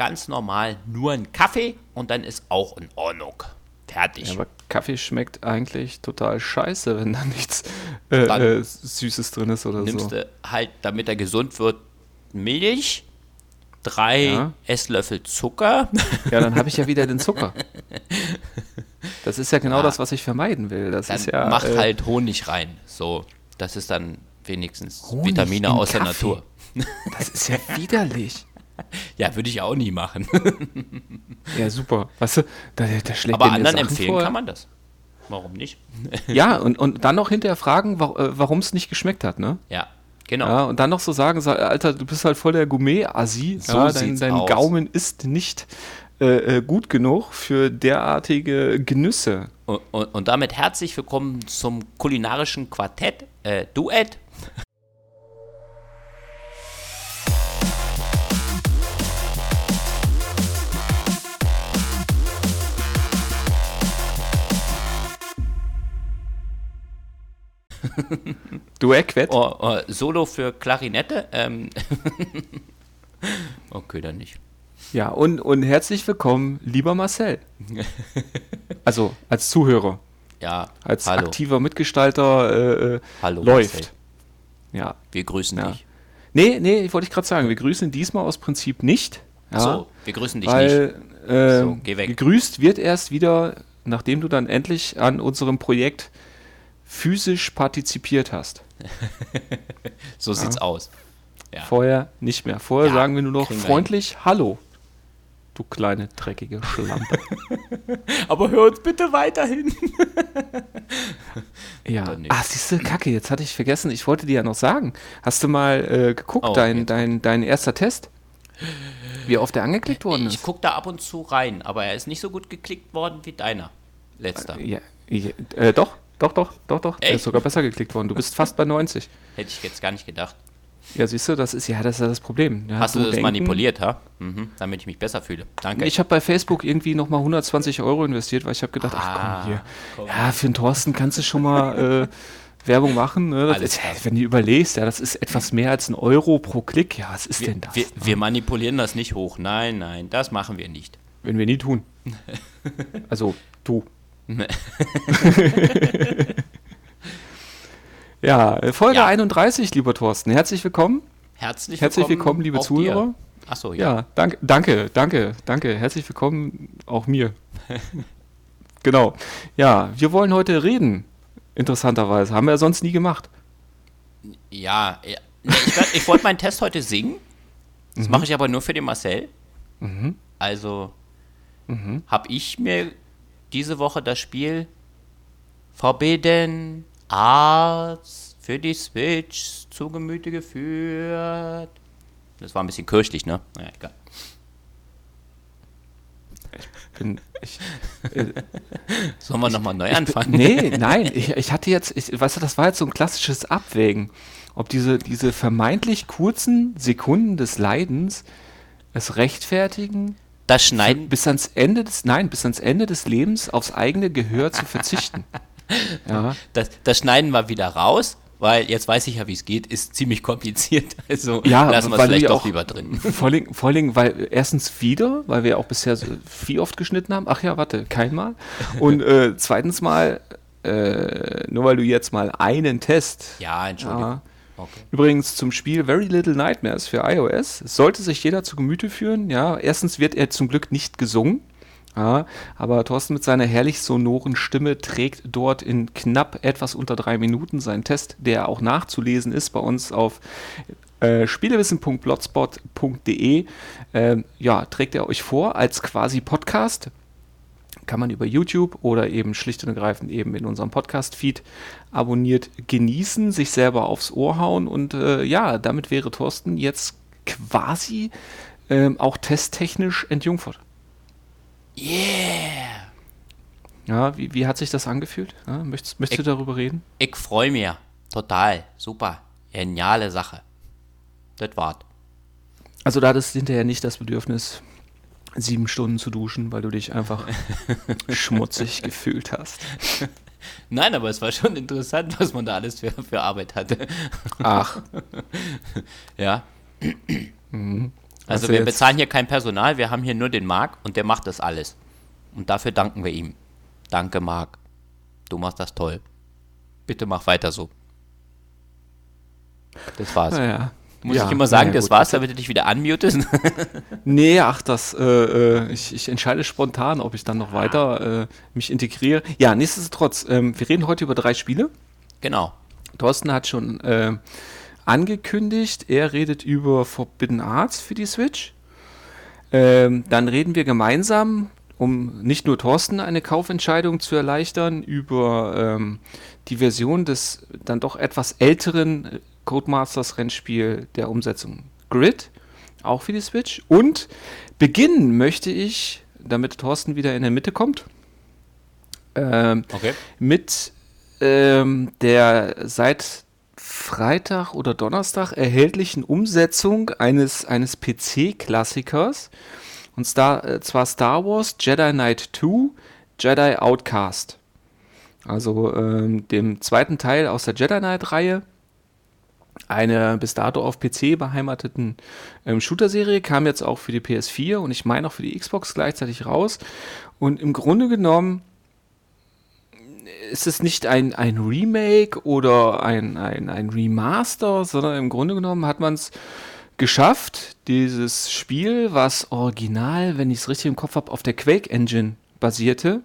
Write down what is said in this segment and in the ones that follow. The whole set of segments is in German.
ganz normal nur einen Kaffee und dann ist auch in Ordnung. Fertig. Ja, aber Kaffee schmeckt eigentlich total scheiße, wenn da nichts äh, äh, Süßes drin ist oder Nimmst so. du halt, damit er gesund wird, Milch, drei Ja. Esslöffel Zucker. Ja, dann habe ich ja wieder den Zucker. Das ist ja genau Ja. das, was ich vermeiden will. Das Dann ist ja. mach äh, halt Honig rein. So, das ist dann wenigstens Honig Vitamine in aus der Kaffee? Natur. Das ist ja widerlich. Ja, würde ich auch nie machen. Ja, super. Weißt du, da, da schlägt Aber anderen Sachen empfehlen vor. kann man das. Warum nicht? Ja, und, und dann noch hinterher fragen, äh, warum es nicht geschmeckt hat, ne? Ja, genau. Ja, und dann noch so sagen, sa- Alter, du bist halt voll der Gourmet-Assi. So ja, dein dein. Gaumen ist nicht äh, äh, gut genug für derartige Genüsse. Und, und, und damit herzlich willkommen zum kulinarischen Quartett, äh, Duett. Du Equet? Oh, oh, Solo für Klarinette. Ähm. okay, dann nicht. Ja, und, und herzlich willkommen, lieber Marcel. Also als Zuhörer, Ja, als hallo. aktiver Mitgestalter äh, äh, Hallo, läuft. Marcel. Ja. Wir grüßen Ja. dich. Nee, nee, ich wollte ich gerade sagen, wir grüßen diesmal aus Prinzip nicht. Ja, So, wir grüßen dich nicht. weil äh, So, geh weg. gegrüßt wird erst wieder, nachdem du dann endlich an unserem Projekt physisch partizipiert hast. So sieht's aus. Ja. Vorher nicht mehr. Vorher Ja, sagen wir nur noch freundlich Hallo. Du kleine dreckige Schlampe. Aber hör uns bitte weiterhin. ja. Ah, siehst du, Kacke, jetzt hatte ich vergessen, ich wollte dir ja noch sagen. Hast du mal äh, geguckt, Oh, dein, jetzt. dein, dein erster Test? Wie oft der angeklickt worden Ich ist? gucke da ab und zu rein, aber er ist nicht so gut geklickt worden wie deiner. Letzter. Ja, ja, äh, doch, doch, doch, doch, doch. Der ist sogar besser geklickt worden. Du bist fast bei 90. Hätte ich jetzt gar nicht gedacht. Ja, siehst du, das ist ja das, ist ja das Problem. Ja, Hast du das denken- manipuliert, ha? Mhm, damit ich mich besser fühle. Danke. Ich habe bei Facebook irgendwie nochmal 120 Euro investiert, weil ich habe gedacht, ach Ah, komm hier. komm. Ja, für den Thorsten kannst du schon mal äh, Werbung machen. Ne? Ist, wenn du überlegst, ja, das ist etwas mehr als ein Euro pro Klick. Ja, was ist wir, denn das? wir, wir manipulieren das nicht hoch. Nein, nein, das machen wir nicht. wenn wir nie tun. Also, du. ja, Folge Ja. 31, lieber Thorsten. Herzlich willkommen. Herzlich, Herzlich willkommen, liebe Zuhörer. Dir. Achso, ja. Ja, danke, danke, danke, danke. Herzlich willkommen auch mir. genau. Ja, wir wollen heute reden. Interessanterweise. Haben wir ja sonst nie gemacht. Ja, ja. Nee, ich, ich wollte meinen Test heute singen. Das Mhm. mache ich aber nur für den Marcel. Also Mhm. habe ich mir diese Woche das Spiel Forbidden Arts für die Switch zu Gemüte geführt. Das war ein bisschen kirchlich, ne? Naja, egal. Bin, ich, Sollen wir nochmal neu anfangen? nee, nein, ich, ich hatte jetzt, ich, weißt du, das war jetzt so ein klassisches Abwägen, ob diese, diese vermeintlich kurzen Sekunden des Leidens es rechtfertigen, Das Schneiden, bis ans Ende des, nein, bis ans Ende des Lebens aufs eigene Gehör zu verzichten. Ja, das, das Schneiden wir wieder raus, weil jetzt weiß ich ja, wie es geht, ist ziemlich kompliziert. Also Ja, lassen wir es vielleicht doch lieber drin. Vor allem, vor allem, weil erstens wieder, weil wir auch bisher so wie oft geschnitten haben. Ach ja, warte, kein Mal. Und äh, zweitens mal, äh, nur weil du jetzt mal einen Test. Ja, Entschuldigung. Ja. Okay. Übrigens zum Spiel Very Little Nightmares für iOS sollte sich jeder zu Gemüte führen. Ja, erstens wird er zum Glück nicht gesungen. Ja, aber Thorsten mit seiner herrlich sonoren Stimme trägt dort in knapp etwas unter drei Minuten seinen Test, der auch nachzulesen ist bei uns auf äh, spielewissen.blogspot.de. Ähm, ja, trägt er euch vor als quasi Podcast. Kann man über YouTube oder eben schlicht und ergreifend eben in unserem Podcast-Feed abonniert genießen, sich selber aufs Ohr hauen und äh, ja, damit wäre Thorsten jetzt quasi ähm, auch testtechnisch entjungfert. Yeah! Ja, wie, wie hat sich das angefühlt? Ja, möchtest möchtest du darüber reden? Ich freue mich. Total. Super. Geniale Sache. Das war's. Also da hattest du hinterher nicht das Bedürfnis, sieben Stunden zu duschen, weil du dich einfach schmutzig gefühlt hast. Nein, aber es war schon interessant, was man da alles für, für Arbeit hatte. Ach, ja. Also wir bezahlen hier kein Personal, wir haben hier nur den Marc und der macht das alles. Und dafür danken wir ihm. Danke, Marc. Du machst das toll. Bitte mach weiter so. Das war's. Naja. Muss Ja, ich immer sagen, naja, das war's, damit du dich wieder unmutest? Nee, ach, das, äh, äh, ich, ich entscheide spontan, ob ich dann noch weiter äh, mich integriere. Ja, nichtsdestotrotz, ähm, wir reden heute über drei Spiele. genau. Thorsten hat schon äh, angekündigt, er redet über Forbidden Arts für die Switch. Ähm, dann reden wir gemeinsam, um nicht nur Thorsten eine Kaufentscheidung zu erleichtern, über ähm, die Version des dann doch etwas älteren äh, Codemasters Rennspiel der Umsetzung Grid, auch für die Switch. Und beginnen möchte ich, damit Thorsten wieder in der Mitte kommt, ähm, Okay. mit ähm, der seit Freitag oder Donnerstag erhältlichen Umsetzung eines, eines PC-Klassikers. Und Star, äh, zwar Star Wars Jedi Knight 2 Jedi Outcast. Also ähm, dem zweiten Teil aus der Jedi Knight-Reihe. Eine bis dato auf PC beheimateten ähm, Shooter-Serie kam jetzt auch für die PS4 und ich meine auch für die Xbox gleichzeitig raus. Und im Grunde genommen ist es nicht ein, ein Remake oder ein, ein, ein Remaster, sondern im Grunde genommen hat man es geschafft, dieses Spiel, was original, wenn ich es richtig im Kopf habe, auf der Quake Engine basierte,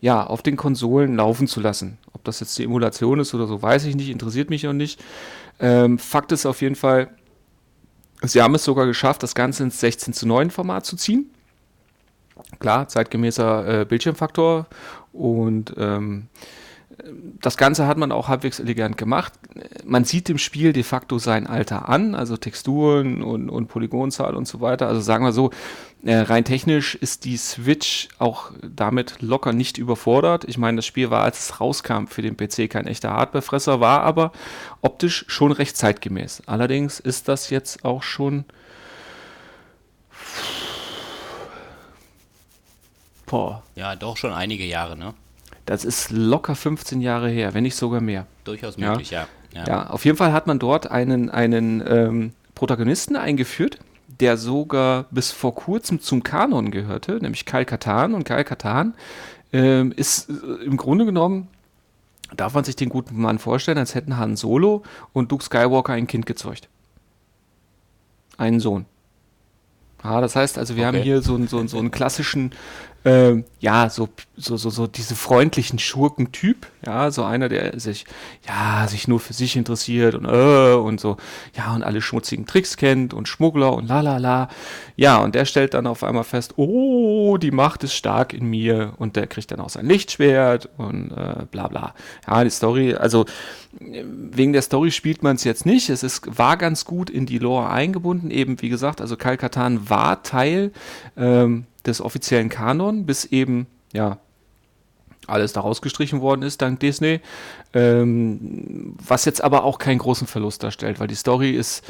ja, auf den Konsolen laufen zu lassen. Ob das jetzt die Emulation ist oder so, weiß ich nicht, interessiert mich auch nicht. Ähm, Fakt ist auf jeden Fall, sie haben es sogar geschafft, das Ganze ins 16 zu 9 Format zu ziehen. Klar, zeitgemäßer äh, Bildschirmfaktor und ähm, das Ganze hat man auch halbwegs elegant gemacht. Man sieht dem Spiel de facto sein Alter an, also Texturen und, und Polygonzahl und so weiter. Also sagen wir so, äh, rein technisch ist die Switch auch damit locker nicht überfordert. Ich meine, das Spiel war, als es rauskam, für den PC kein echter Hardwarefresser, war aber optisch schon recht zeitgemäß. Allerdings ist das jetzt auch schon Boah, Ja, doch schon einige Jahre, ne? das ist locker 15 Jahre her, wenn nicht sogar mehr. Durchaus Ja. möglich, ja. Ja. Ja, auf jeden Fall hat man dort einen, einen ähm, Protagonisten eingeführt, der sogar bis vor kurzem zum Kanon gehörte, nämlich Kyle Katan. Und Kyle Katan ähm, ist äh, im Grunde genommen, darf man sich den guten Mann vorstellen, als hätten Han Solo und Luke Skywalker ein Kind gezeugt. Einen Sohn. Ja, das heißt also, wir Okay. haben hier so, einen- so, einen- so einen klassischen, ähm, ja, so, so, so, so diese freundlichen Schurken-Typ, ja, so einer, der sich, ja, sich nur für sich interessiert und, äh, und so, ja, und alle schmutzigen Tricks kennt und Schmuggler und la, la, la. Ja, und der stellt dann auf einmal fest, oh, die Macht ist stark in mir und der kriegt dann auch sein Lichtschwert und, äh, bla, bla. Ja, die Story, also, wegen der Story spielt man es jetzt nicht. Es ist, war ganz gut in die Lore eingebunden. Eben, wie gesagt, also Kal Katan war Teil ähm, des offiziellen Kanon, bis eben, ja, alles da rausgestrichen worden ist, dank Disney. Ähm, was jetzt aber auch keinen großen Verlust darstellt, weil die Story ist,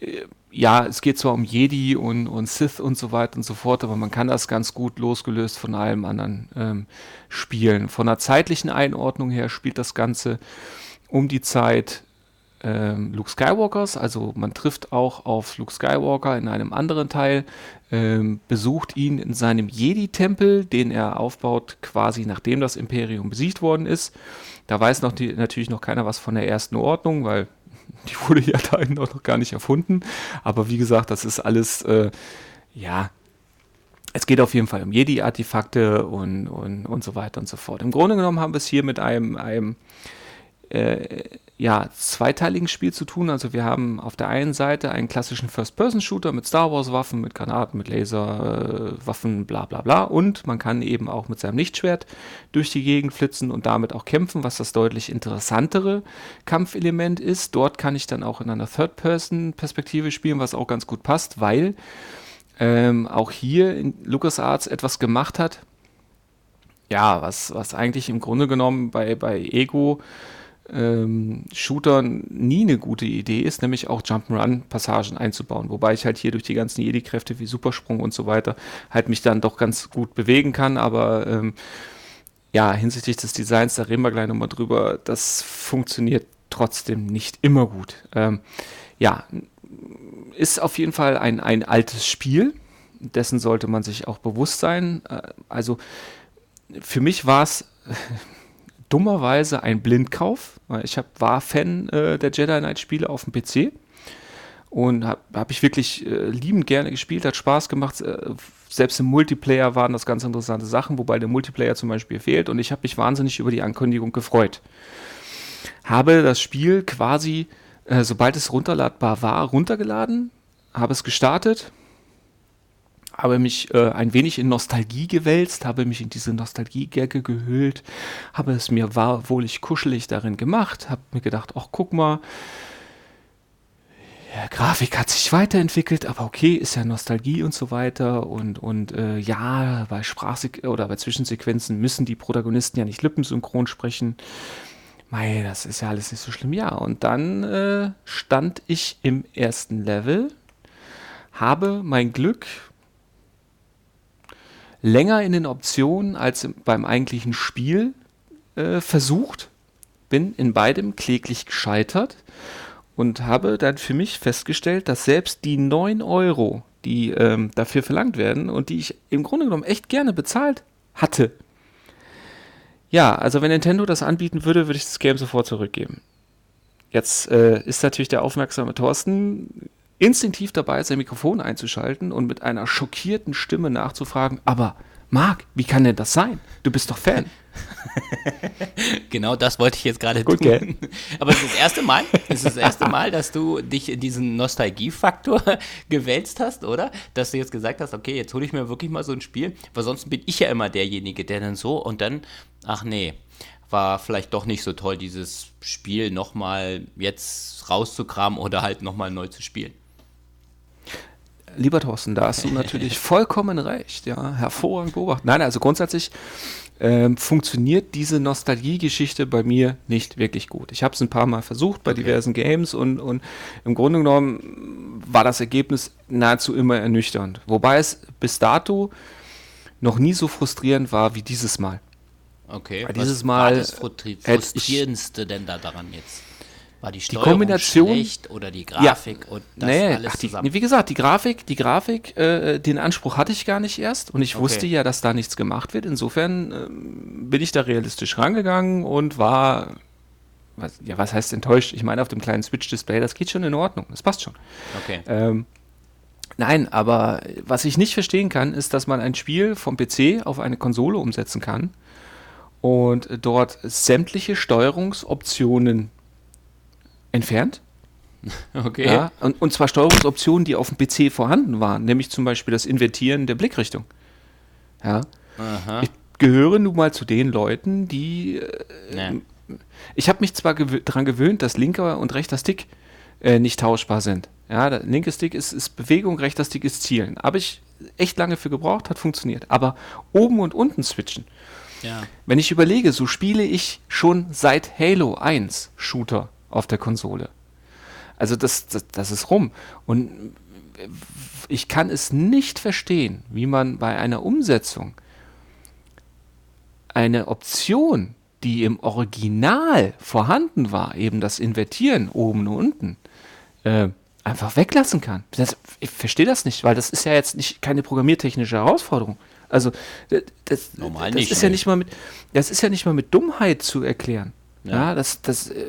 äh, ja, es geht zwar um Jedi und, und Sith und so weiter und so fort, aber man kann das ganz gut losgelöst von allem anderen ähm, spielen. Von der zeitlichen Einordnung her spielt das Ganze um die Zeit ähm, Luke Skywalkers, also man trifft auch auf Luke Skywalker in einem anderen Teil, ähm, besucht ihn in seinem Jedi-Tempel, den er aufbaut, quasi nachdem das Imperium besiegt worden ist. Da weiß noch die, natürlich noch keiner was von der ersten Ordnung, weil die wurde ja da noch gar nicht erfunden. Aber wie gesagt, das ist alles, äh, ja, es geht auf jeden Fall um Jedi-Artefakte und, und, und so weiter und so fort. Im Grunde genommen haben wir es hier mit einem, einem äh, ja, zweiteiligen Spiel zu tun. Also wir haben auf der einen Seite einen klassischen First-Person-Shooter mit Star Wars-Waffen, mit Granaten, mit Laserwaffen, bla bla bla. Und man kann eben auch mit seinem Lichtschwert durch die Gegend flitzen und damit auch kämpfen, was das deutlich interessantere Kampfelement ist. Dort kann ich dann auch in einer Third-Person-Perspektive spielen, was auch ganz gut passt, weil ähm, auch hier in LucasArts etwas gemacht hat, ja, was, was eigentlich im Grunde genommen bei, bei Ego ähm, Shootern nie eine gute Idee ist, nämlich auch Jump'n'Run-Passagen einzubauen. Wobei ich halt hier durch die ganzen Jedi-Kräfte wie Supersprung und so weiter halt mich dann doch ganz gut bewegen kann, aber ähm, ja, hinsichtlich des Designs, da reden wir gleich nochmal drüber, das funktioniert trotzdem nicht immer gut. Ähm, ja, ist auf jeden Fall ein, ein altes Spiel. Dessen sollte man sich auch bewusst sein. Äh, also für mich war es dummerweise ein Blindkauf. Ich hab, war Fan äh, der Jedi Knight Spiele auf dem PC und habe hab ich wirklich äh, liebend gerne gespielt, hat Spaß gemacht. Äh, selbst im Multiplayer waren das ganz interessante Sachen, wobei der Multiplayer zum Beispiel fehlt und ich habe mich wahnsinnig über die Ankündigung gefreut. Habe das Spiel quasi, äh, sobald es runterladbar war, runtergeladen, habe es gestartet, habe mich äh, ein wenig in Nostalgie gewälzt, habe mich in diese Nostalgie-Gagge gehüllt, habe es mir wahr, wohlig kuschelig darin gemacht, habe mir gedacht, ach guck mal, ja, Grafik hat sich weiterentwickelt, aber okay, ist ja Nostalgie und so weiter. Und, und äh, ja, bei Sprachsek oder bei Zwischensequenzen müssen die Protagonisten ja nicht lippensynchron sprechen. Mei, das ist ja alles nicht so schlimm. Ja, und dann äh, stand ich im ersten Level, habe mein Glück länger in den Optionen als beim eigentlichen Spiel äh, versucht, bin in beidem kläglich gescheitert und habe dann für mich festgestellt, dass selbst die 9 Euro, die ähm, dafür verlangt werden und die ich im Grunde genommen echt gerne bezahlt hatte, ja, also wenn Nintendo das anbieten würde, würde ich das Game sofort zurückgeben. Jetzt äh, ist natürlich der aufmerksame Thorsten instinktiv dabei, sein Mikrofon einzuschalten und mit einer schockierten Stimme nachzufragen, aber Marc, wie kann denn das sein? Du bist doch Fan. genau das wollte ich jetzt gerade tun. Gell? Aber es ist das erste Mal, es ist das erste Mal, dass du dich in diesen Nostalgiefaktor gewälzt hast, oder? Dass du jetzt gesagt hast, okay, jetzt hole ich mir wirklich mal so ein Spiel, weil sonst bin ich ja immer derjenige, der dann so und dann, ach nee, war vielleicht doch nicht so toll, dieses Spiel nochmal jetzt rauszukramen oder halt nochmal neu zu spielen lieber Thorsten, da hast du natürlich vollkommen recht. Ja, hervorragend beobachtet. Nein, also grundsätzlich ähm, funktioniert diese Nostalgie-Geschichte bei mir nicht wirklich gut. Ich habe es ein paar Mal versucht bei okay. diversen Games und, und im Grunde genommen war das Ergebnis nahezu immer ernüchternd. Wobei es bis dato noch nie so frustrierend war wie dieses Mal. Okay. Weil dieses Was Mal war das Frustrierendste denn da daran jetzt? War die Steuerung die Kombination, schlecht oder die Grafik ja, und das nee, alles ach, die, zusammen? Wie gesagt, die Grafik, die Grafik, äh, den Anspruch hatte ich gar nicht erst und ich okay. wusste ja, dass da nichts gemacht wird. Insofern äh, bin ich da realistisch rangegangen und war, was, ja, was heißt enttäuscht? Ich meine, auf dem kleinen Switch-Display, das geht schon in Ordnung, das passt schon. Okay. Ähm, Nein, aber was ich nicht verstehen kann, ist, dass man ein Spiel vom PC auf eine Konsole umsetzen kann und dort sämtliche Steuerungsoptionen entfernt. Okay. Ja, und, und zwar Steuerungsoptionen, die auf dem PC vorhanden waren, nämlich zum Beispiel das Invertieren der Blickrichtung. Ja. Aha. Ich gehöre nun mal zu den Leuten, die. Äh, nee. Ich habe mich zwar gew daran gewöhnt, dass linker und rechter Stick äh, nicht tauschbar sind. Ja, der linke Stick ist, ist Bewegung, rechter Stick ist Zielen. Habe ich echt lange für gebraucht, hat funktioniert. Aber oben und unten switchen. Ja. Wenn ich überlege, so spiele ich schon seit Halo 1 Shooter auf der Konsole. Also das, das, das ist rum. Und ich kann es nicht verstehen, wie man bei einer Umsetzung eine Option, die im Original vorhanden war, eben das Invertieren oben und unten, äh, einfach weglassen kann. Das, ich verstehe das nicht, weil das ist ja jetzt nicht keine programmiertechnische Herausforderung. Also das, Normal das nicht, ist ja nicht mal mit das ist ja nicht mal mit Dummheit zu erklären. Ja, ja das das äh,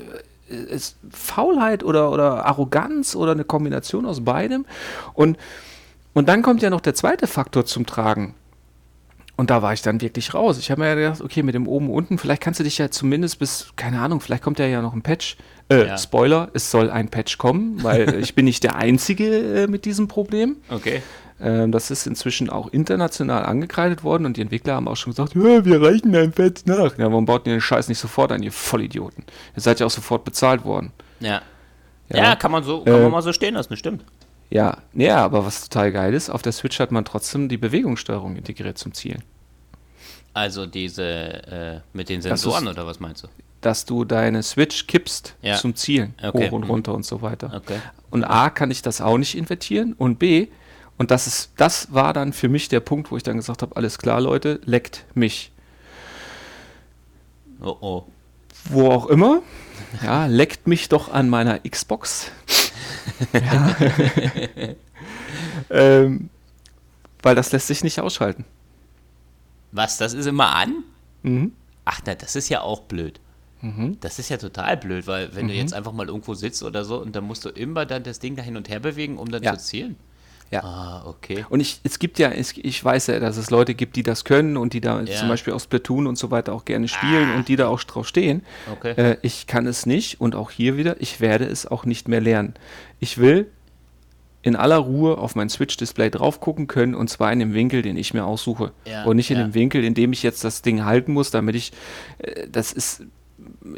ist Faulheit oder, oder Arroganz oder eine Kombination aus beidem. Und, und dann kommt ja noch der zweite Faktor zum Tragen. Und da war ich dann wirklich raus. Ich habe mir ja gedacht, okay, mit dem oben unten, vielleicht kannst du dich ja zumindest bis, keine Ahnung, vielleicht kommt ja ja noch ein Patch. Äh, ja. Spoiler, es soll ein Patch kommen, weil ich bin nicht der Einzige äh, mit diesem Problem. Okay. Ähm, das ist inzwischen auch international angekreidet worden und die Entwickler haben auch schon gesagt, wir reichen ein Patch nach. Ja, warum baut ihr den Scheiß nicht sofort an, ihr Vollidioten? Ihr seid ja auch sofort bezahlt worden. Ja. Ja, ja kann man so, kann äh, man mal so stehen lassen, stimmt. Ja, ja, aber was total geil ist, auf der Switch hat man trotzdem die Bewegungssteuerung integriert zum Zielen. Also diese äh, mit den Sensoren oder was meinst du? Dass du deine Switch kippst ja. zum Zielen, okay. hoch und mhm. runter und so weiter. Okay. Und A kann ich das auch nicht invertieren und B und das ist, das war dann für mich der Punkt, wo ich dann gesagt habe, alles klar, Leute, leckt mich. Oh oh. Wo auch immer. Ja, leckt mich doch an meiner Xbox. Ja. ähm, weil das lässt sich nicht ausschalten. Was, das ist immer an? Mhm. Ach, na, das ist ja auch blöd. Mhm. Das ist ja total blöd, weil wenn du Mhm. jetzt einfach mal irgendwo sitzt oder so und dann musst du immer dann das Ding da hin und her bewegen, um dann Ja. zu zielen. Ja. Ah, okay. Und ich, es gibt ja, es, ich weiß ja, dass es Leute gibt, die das können und die da Ja. zum Beispiel aus Splatoon und so weiter auch gerne spielen und die da auch drauf stehen. Okay. Äh, ich kann es nicht und auch hier wieder, ich werde es auch nicht mehr lernen. Ich will in aller Ruhe auf mein Switch-Display drauf gucken können und zwar in dem Winkel, den ich mir aussuche. Ja, und nicht in ja. dem Winkel, in dem ich jetzt das Ding halten muss, damit ich, äh, das ist,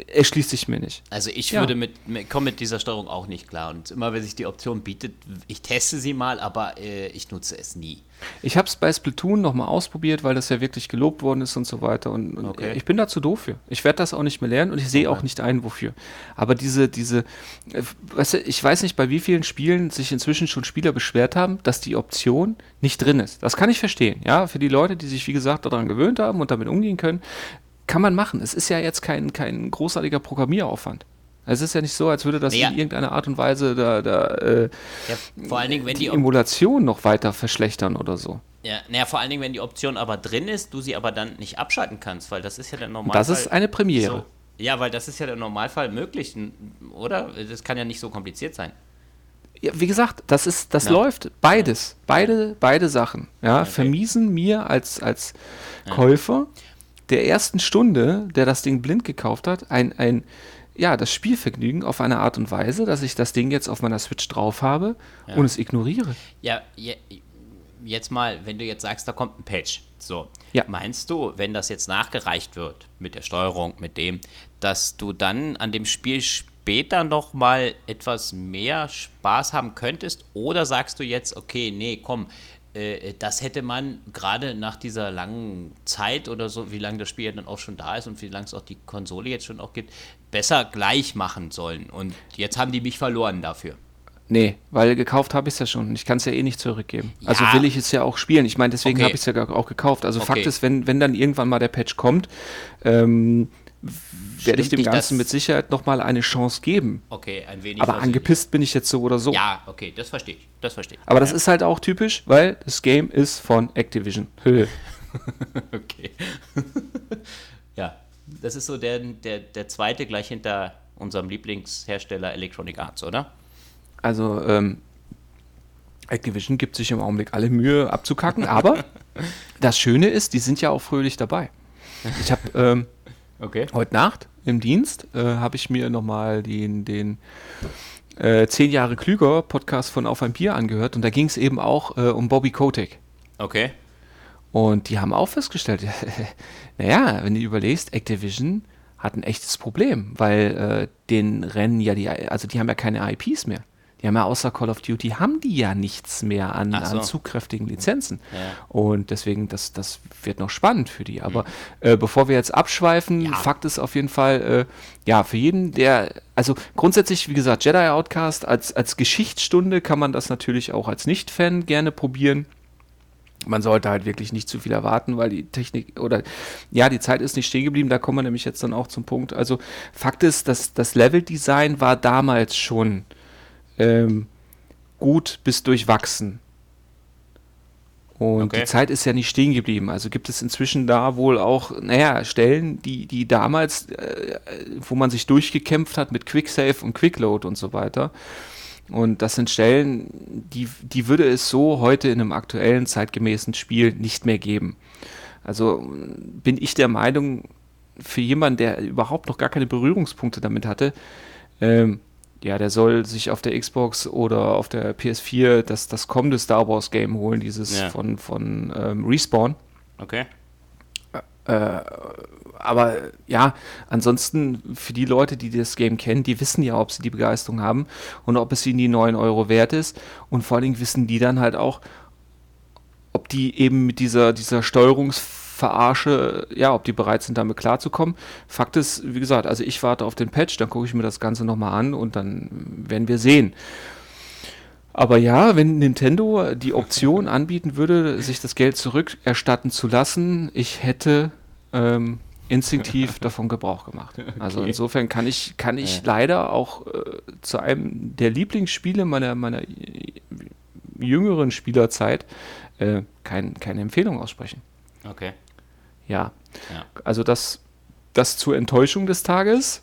erschließt sich mir nicht. Also ich Ja. würde mit, mit komme mit dieser Steuerung auch nicht klar. Und immer wenn sich die Option bietet, ich teste sie mal, aber äh, ich nutze es nie. Ich habe es bei Splatoon nochmal ausprobiert, weil das ja wirklich gelobt worden ist und so weiter. Und, und Okay. ich bin da zu doof für. Ich werde das auch nicht mehr lernen und ich sehe Okay. auch nicht ein, wofür. Aber diese, diese, äh, weißt du, ich weiß nicht, bei wie vielen Spielen sich inzwischen schon Spieler beschwert haben, dass die Option nicht drin ist. Das kann ich verstehen. Ja, für die Leute, die sich, wie gesagt, daran gewöhnt haben und damit umgehen können, kann man machen. Es ist ja jetzt kein, kein großartiger Programmieraufwand. Es ist ja nicht so, als würde das Naja. in irgendeiner Art und Weise da, da äh, Ja, vor allen Dingen, wenn die die, Emulation noch weiter verschlechtern oder so. ja, naja, vor allen Dingen, wenn die Option aber drin ist, du sie aber dann nicht abschalten kannst, weil das ist ja der Normalfall. das ist eine Premiere. So, ja, weil das ist ja der Normalfall möglich, oder? Das kann ja nicht so kompliziert sein. Ja, wie gesagt, das ist, das Ja. läuft beides, beide, beide Sachen. Ja, Okay. vermiesen mir als als Käufer der ersten Stunde, der das Ding blind gekauft hat, ein ein ja das Spielvergnügen auf eine Art und Weise, dass ich das Ding jetzt auf meiner Switch drauf habe Ja. und es ignoriere. Ja, je, jetzt mal, wenn du jetzt sagst, da kommt ein Patch. So, Ja. meinst du, wenn das jetzt nachgereicht wird mit der Steuerung, mit dem, dass du dann an dem Spiel später noch mal etwas mehr Spaß haben könntest? Oder sagst du jetzt, okay, nee, komm, das hätte man gerade nach dieser langen Zeit oder so, wie lange das Spiel ja dann auch schon da ist und wie lange es auch die Konsole jetzt schon auch gibt, besser gleich machen sollen. Und jetzt haben die mich verloren dafür. Nee, weil gekauft habe ich es ja schon. Ich kann es ja eh nicht zurückgeben. Ja. Also will ich es ja auch spielen. Ich meine, deswegen Okay. habe ich es ja auch gekauft. Also Fakt Okay. ist, wenn, wenn dann irgendwann mal der Patch kommt, ähm, werde ich dem Ganzen das- mit Sicherheit nochmal eine Chance geben. Okay, ein wenig. Aber angepisst bin ich jetzt so oder so. Ja, okay, das verstehe ich. Das verstehe ich. Aber das ja. ist halt auch typisch, weil das Game ist von Activision. Okay. ja, das ist so der, der, der zweite gleich hinter unserem Lieblingshersteller Electronic Arts, oder? Also, ähm, Activision gibt sich im Augenblick alle Mühe abzukacken, aber das Schöne ist, die sind ja auch fröhlich dabei. Ich habe ähm, Okay. heute Nacht im Dienst äh, habe ich mir nochmal den, den äh, 10 Jahre klüger Podcast von Auf ein Bier angehört und da ging es eben auch äh, um Bobby Kotick. Okay. Und die haben auch festgestellt, naja, wenn du überlegst, Activision hat ein echtes Problem, weil äh, den rennen ja die, also die haben ja keine IPs mehr. Die haben ja außer Call of Duty, haben die ja nichts mehr an, so. an zugkräftigen Lizenzen. Ja. Und deswegen, das, das wird noch spannend für die. Aber äh, bevor wir jetzt abschweifen, Mhm. Ja. Fakt ist auf jeden Fall, äh, ja, für jeden, der, also grundsätzlich, wie gesagt, Jedi Outcast als, als Geschichtsstunde kann man das natürlich auch als Nicht-Fan gerne probieren. Man sollte halt wirklich nicht zu viel erwarten, weil die Technik oder ja, die Zeit ist nicht stehen geblieben. Da kommen wir nämlich jetzt dann auch zum Punkt. Also Fakt ist, dass das Leveldesign war damals schon ähm, gut bis durchwachsen. Und Okay. die Zeit ist ja nicht stehen geblieben. Also gibt es inzwischen da wohl auch, naja, Stellen, die, die damals, äh, wo man sich durchgekämpft hat mit Quicksave und Quickload und so weiter. Und das sind Stellen, die, die würde es so heute in einem aktuellen, zeitgemäßen Spiel nicht mehr geben. Also mh, bin ich der Meinung, für jemanden, der überhaupt noch gar keine Berührungspunkte damit hatte, ähm, ja, der soll sich auf der Xbox oder auf der PS4 das, das kommende Star Wars Game holen, dieses Ja. von, von ähm, Respawn. Okay. Aber ja, ansonsten für die Leute, die das Game kennen, die wissen ja, ob sie die Begeisterung haben und ob es ihnen die 9 Euro wert ist. Und vor allen Dingen wissen die dann halt auch, ob die eben mit dieser, dieser Steuerungsverarsche, ja, ob die bereit sind, damit klarzukommen. Fakt ist, wie gesagt, also ich warte auf den Patch, dann gucke ich mir das Ganze nochmal an und dann werden wir sehen. Aber ja, wenn Nintendo die Option anbieten würde, sich das Geld zurückerstatten zu lassen, ich hätte ähm, instinktiv davon Gebrauch gemacht. Also insofern kann ich, kann ich leider auch äh, zu einem der Lieblingsspiele meiner, meiner jüngeren Spielerzeit äh, kein, keine Empfehlung aussprechen. Okay. Ja. Ja. Also das, das zur Enttäuschung des Tages.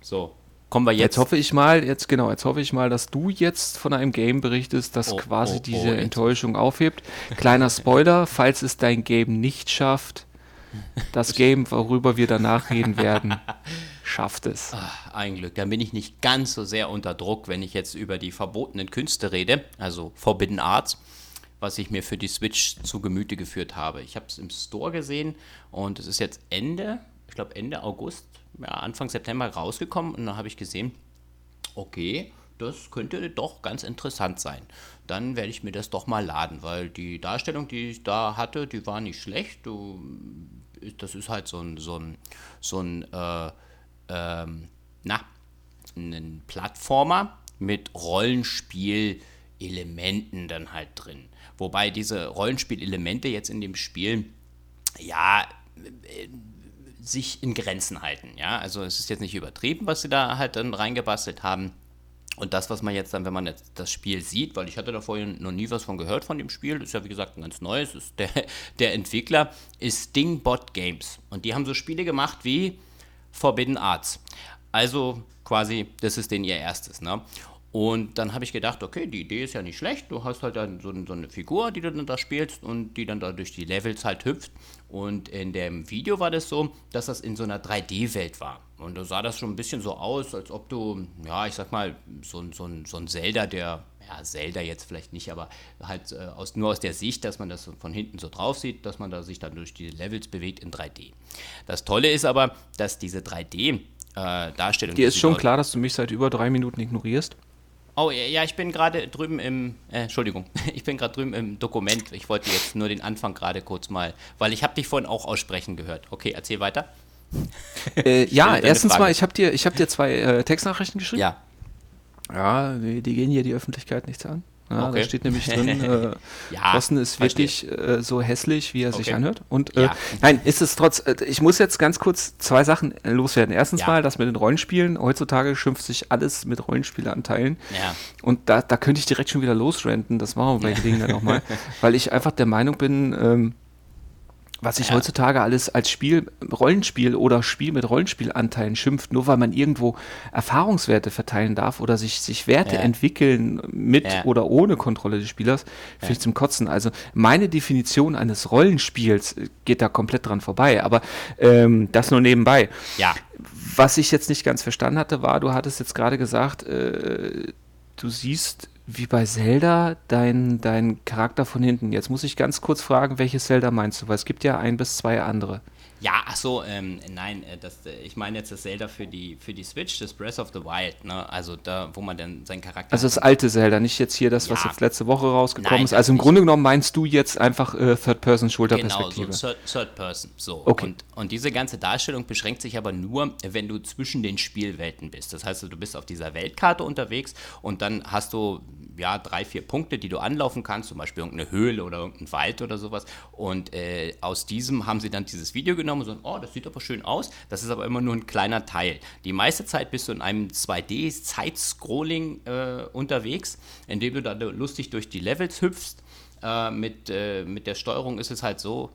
So. Kommen wir Jetzt jetzt. hoffe ich mal, jetzt genau, jetzt hoffe ich mal, dass du jetzt von einem Game berichtest, das Oh, quasi oh, oh, diese jetzt. Enttäuschung aufhebt. Kleiner Spoiler, falls es dein Game nicht schafft, das Game, worüber wir danach reden werden, schafft es. Ah, Ein Glück. Dann bin ich nicht ganz so sehr unter Druck, wenn ich jetzt über die verbotenen Künste rede, also Forbidden Arts, was ich mir für die Switch zu Gemüte geführt habe. Ich habe es im Store gesehen und es ist jetzt Ende, ich glaube Ende August, ja, Anfang September rausgekommen und dann habe ich gesehen, okay, das könnte doch ganz interessant sein. Dann werde ich mir das doch mal laden, weil die Darstellung, die ich da hatte, die war nicht schlecht. Das ist halt so ein, so ein, so ein äh, ähm, na, ein Plattformer mit Rollenspielelementen dann halt drin. Wobei diese Rollenspielelemente jetzt in dem Spiel, ja, äh, sich in Grenzen halten. Ja, also es ist jetzt nicht übertrieben, was sie da halt dann reingebastelt haben. Und das, was man jetzt dann, wenn man jetzt das Spiel sieht, weil ich hatte da vorher noch nie was von gehört von dem Spiel, ist ja wie gesagt ein ganz neues, ist der, der Entwickler ist Stingbot Games. Und die haben so Spiele gemacht wie Forbidden Arts. Also quasi, das ist denen ihr erstes. Ne? Und dann habe ich gedacht, okay, die Idee ist ja nicht schlecht. Du hast halt dann so, so eine Figur, die du dann da spielst und die dann da durch die Levels halt hüpft. Und in dem Video war das so, dass das in so einer 3D-Welt war. Und da sah das schon ein bisschen so aus, als ob du, ja, ich sag mal, so, ein- so, so ein Zelda, der, ja, Zelda jetzt vielleicht nicht, aber halt äh, aus, nur aus der Sicht, dass man das von hinten so drauf sieht, dass man da sich dann durch die Levels bewegt in 3D. Das Tolle ist aber, dass diese 3D-Darstellung. Dir ist schon klar, dass du mich seit über drei Minuten ignorierst. Oh, ja, ich bin gerade drüben im, äh, Entschuldigung, ich bin gerade drüben im Dokument. Ich wollte jetzt nur den Anfang gerade kurz mal, weil ich habe dich vorhin auch aussprechen gehört. Okay, erzähl weiter. Äh, ja, erstens Frage. mal, ich habe dir, ich hab dir zwei äh, Textnachrichten geschrieben. Ja, Ja, die, die gehen hier die Öffentlichkeit nichts an. Ja, Okay. Da steht nämlich drin, äh, Ja, Thorsten ist wirklich äh, so hässlich, wie er sich Okay. anhört. Und äh, Ja. nein, ist es trotz, äh, ich muss jetzt ganz kurz zwei Sachen äh, loswerden. Erstens mal, das mit den Rollenspielen. Heutzutage schimpft sich alles mit Rollenspielanteilen. Ja. Und da, da könnte ich direkt schon wieder losrenten, das machen wir bei Gelegenheit nochmal, weil ich einfach der Meinung bin, ähm, was sich Ja. heutzutage alles als Spiel, Rollenspiel oder Spiel mit Rollenspielanteilen schimpft, nur weil man irgendwo Erfahrungswerte verteilen darf oder sich, sich Werte Ja. entwickeln mit Ja. oder ohne Kontrolle des Spielers, finde ich zum Kotzen. Also meine Definition eines Rollenspiels geht da komplett dran vorbei, aber ähm, das nur nebenbei. Ja, Was ich jetzt nicht ganz verstanden hatte, war, du hattest jetzt gerade gesagt, äh, du siehst wie bei Zelda dein, dein Charakter von hinten. Jetzt muss ich ganz kurz fragen, welches Zelda meinst du? Weil es gibt ja ein bis zwei andere. Ja, ach so, ähm, nein, äh, das, äh, ich meine jetzt das Zelda für die, für die Switch, das Breath of the Wild, ne? Also da, wo man dann seinen Charakter. Also das alte Zelda, nicht jetzt hier das, was Ja. jetzt letzte Woche rausgekommen Nein, ist. Also im. Grunde genommen meinst du jetzt einfach äh, Genau, so Third-Person-Schulterperspektive. Third, Third Person. So. Okay. Und, und diese ganze Darstellung beschränkt sich aber nur, wenn du zwischen den Spielwelten bist. Das heißt, du bist auf dieser Weltkarte unterwegs und dann hast du ja drei, vier Punkte, die du anlaufen kannst, zum Beispiel irgendeine Höhle oder irgendein Wald oder sowas. Und äh, aus diesem haben sie dann dieses Video genommen und so, oh, das sieht aber schön aus. Das ist aber immer nur ein kleiner Teil. Die meiste Zeit bist du in einem 2D-Zeitscrolling äh, unterwegs, indem du da lustig durch die Levels hüpfst. Äh, mit, äh, mit der Steuerung ist es halt so,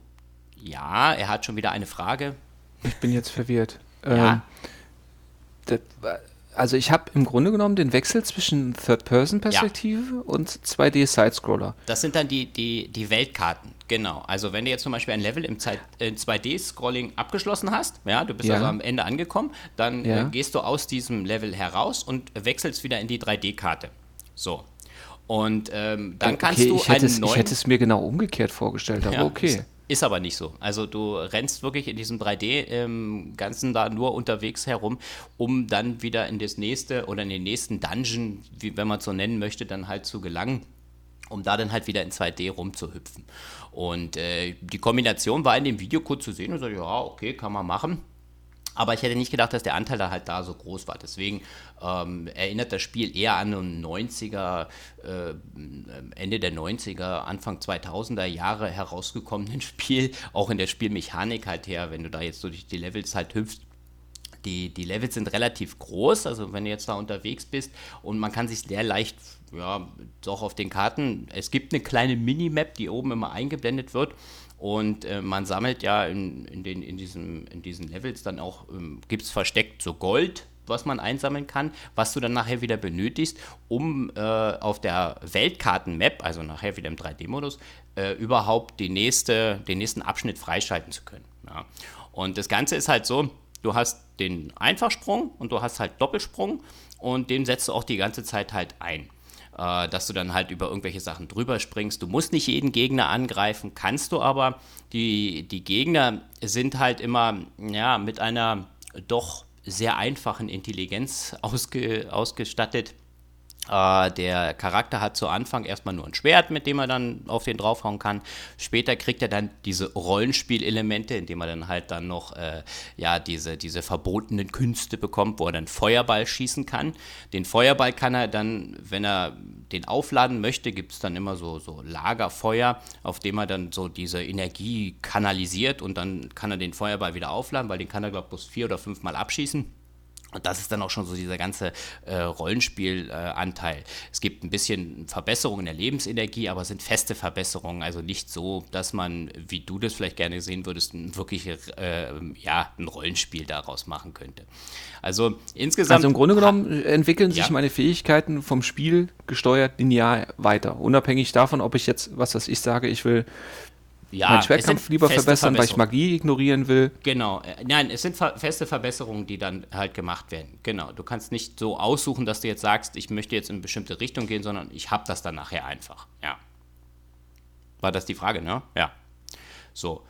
ja, er hat schon wieder eine Frage. Ich bin jetzt verwirrt. Ja. Ähm, das, also ich habe im Grunde genommen den Wechsel zwischen Third-Person-Perspektive und 2D-Sidescroller. Das sind dann die, die, die Weltkarten, genau. Also wenn du jetzt zum Beispiel ein Level im Zeit, äh, 2D-Scrolling abgeschlossen hast, ja, du bist Ja. also am Ende angekommen, dann Ja. äh, gehst du aus diesem Level heraus und wechselst wieder in die 3D-Karte. So. Und ähm, dann kannst okay, du ich hätte, es, neuen... ich hätte es mir genau umgekehrt vorgestellt, aber Ja, okay. Ist, ist aber nicht so. Also du rennst wirklich in diesem 3D-Ganzen da nur unterwegs herum, um dann wieder in das nächste oder in den nächsten Dungeon, wie, wenn man es so nennen möchte, dann halt zu gelangen um da dann halt wieder in 2D rumzuhüpfen. Und äh, die Kombination war in dem Video kurz zu sehen und so, ja, okay, kann man machen. Aber ich hätte nicht gedacht, dass der Anteil da halt da so groß war. Deswegen ähm, erinnert das Spiel eher an ein 90er, äh, Ende der 90er, Anfang 2000er Jahre herausgekommenen Spiel. Auch in der Spielmechanik halt her, wenn du da jetzt durch die Levels halt hüpfst. Die, die Levels sind relativ groß, also wenn du jetzt da unterwegs bist und man kann sich sehr leicht, ja, doch auf den Karten, es gibt eine kleine Minimap, die oben immer eingeblendet wird und äh, man sammelt ja in, in, den, in, diesem, in diesen Levels dann auch, ähm, gibt es versteckt so Gold, was man einsammeln kann, was du dann nachher wieder benötigst, um äh, auf der Weltkarten-Map, also nachher wieder im 3D-Modus, äh, überhaupt die nächste, den nächsten Abschnitt freischalten zu können. Ja. Und das Ganze ist halt so, du hast den Einfachsprung und du hast halt Doppelsprung und den setzt du auch die ganze Zeit halt ein äh, dass du dann halt über irgendwelche Sachen drüber springst. Du musst nicht jeden Gegner angreifen, kannst du aber. Die, die Gegner sind halt immer ja, mit einer doch sehr einfachen Intelligenz ausge, ausgestattet äh, der Charakter hat zu Anfang erstmal nur ein Schwert, mit dem er dann auf den draufhauen kann. Später kriegt er dann diese Rollenspielelemente, indem er dann halt dann noch äh, ja, diese, diese verbotenen Künste bekommt, wo er dann Feuerball schießen kann. Den Feuerball kann er dann, wenn er den aufladen möchte, gibt es dann immer so, so Lagerfeuer, auf dem er dann so diese Energie kanalisiert und dann kann er den Feuerball wieder aufladen, weil den kann er, glaube ich, bloß vier oder fünf Mal abschießen. Und das ist dann auch schon so dieser ganze äh, Rollenspielanteil. Äh, es gibt ein bisschen Verbesserungen der Lebensenergie, aber es sind feste Verbesserungen. Also nicht so, dass man, wie du das vielleicht gerne sehen würdest, ein wirklich äh, ja, ein Rollenspiel daraus machen könnte. Also insgesamt. Also im Grunde genommen entwickeln sich ja. meine Fähigkeiten vom Spiel gesteuert linear weiter. Unabhängig davon, ob ich jetzt, was das ich sage, ich will ja, meinen Schwertkampf lieber verbessern, weil ich Magie ignorieren will. Genau. Äh, nein, es sind feste Verbesserungen, die dann halt gemacht werden. Genau. Du kannst nicht so aussuchen, dass du jetzt sagst, ich möchte jetzt in eine bestimmte Richtung gehen, sondern ich habe das dann nachher einfach. Ja. War das die Frage, ne? Ja. So.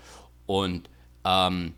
Und ähm,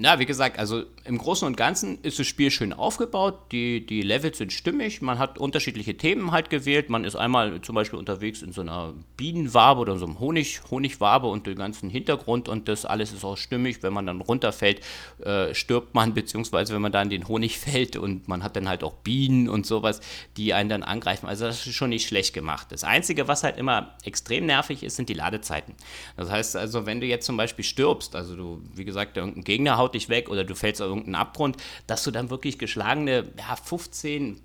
na, wie gesagt, also im Großen und Ganzen ist das Spiel schön aufgebaut. Die, die Levels sind stimmig. Man hat unterschiedliche Themen halt gewählt. Man ist einmal zum Beispiel unterwegs in so einer Bienenwabe oder so einem Honig, Honigwabe und den ganzen Hintergrund und das alles ist auch stimmig. Wenn man dann runterfällt, äh, stirbt man, beziehungsweise wenn man dann in den Honig fällt und man hat dann halt auch Bienen und sowas, die einen dann angreifen. Also das ist schon nicht schlecht gemacht. Das Einzige, was halt immer extrem nervig ist, sind die Ladezeiten. Das heißt also, wenn du jetzt zum Beispiel stirbst, also du, wie gesagt, irgendein Gegner haut haut dich weg oder du fällst auf irgendeinen Abgrund, dass du dann wirklich geschlagene ja, 15,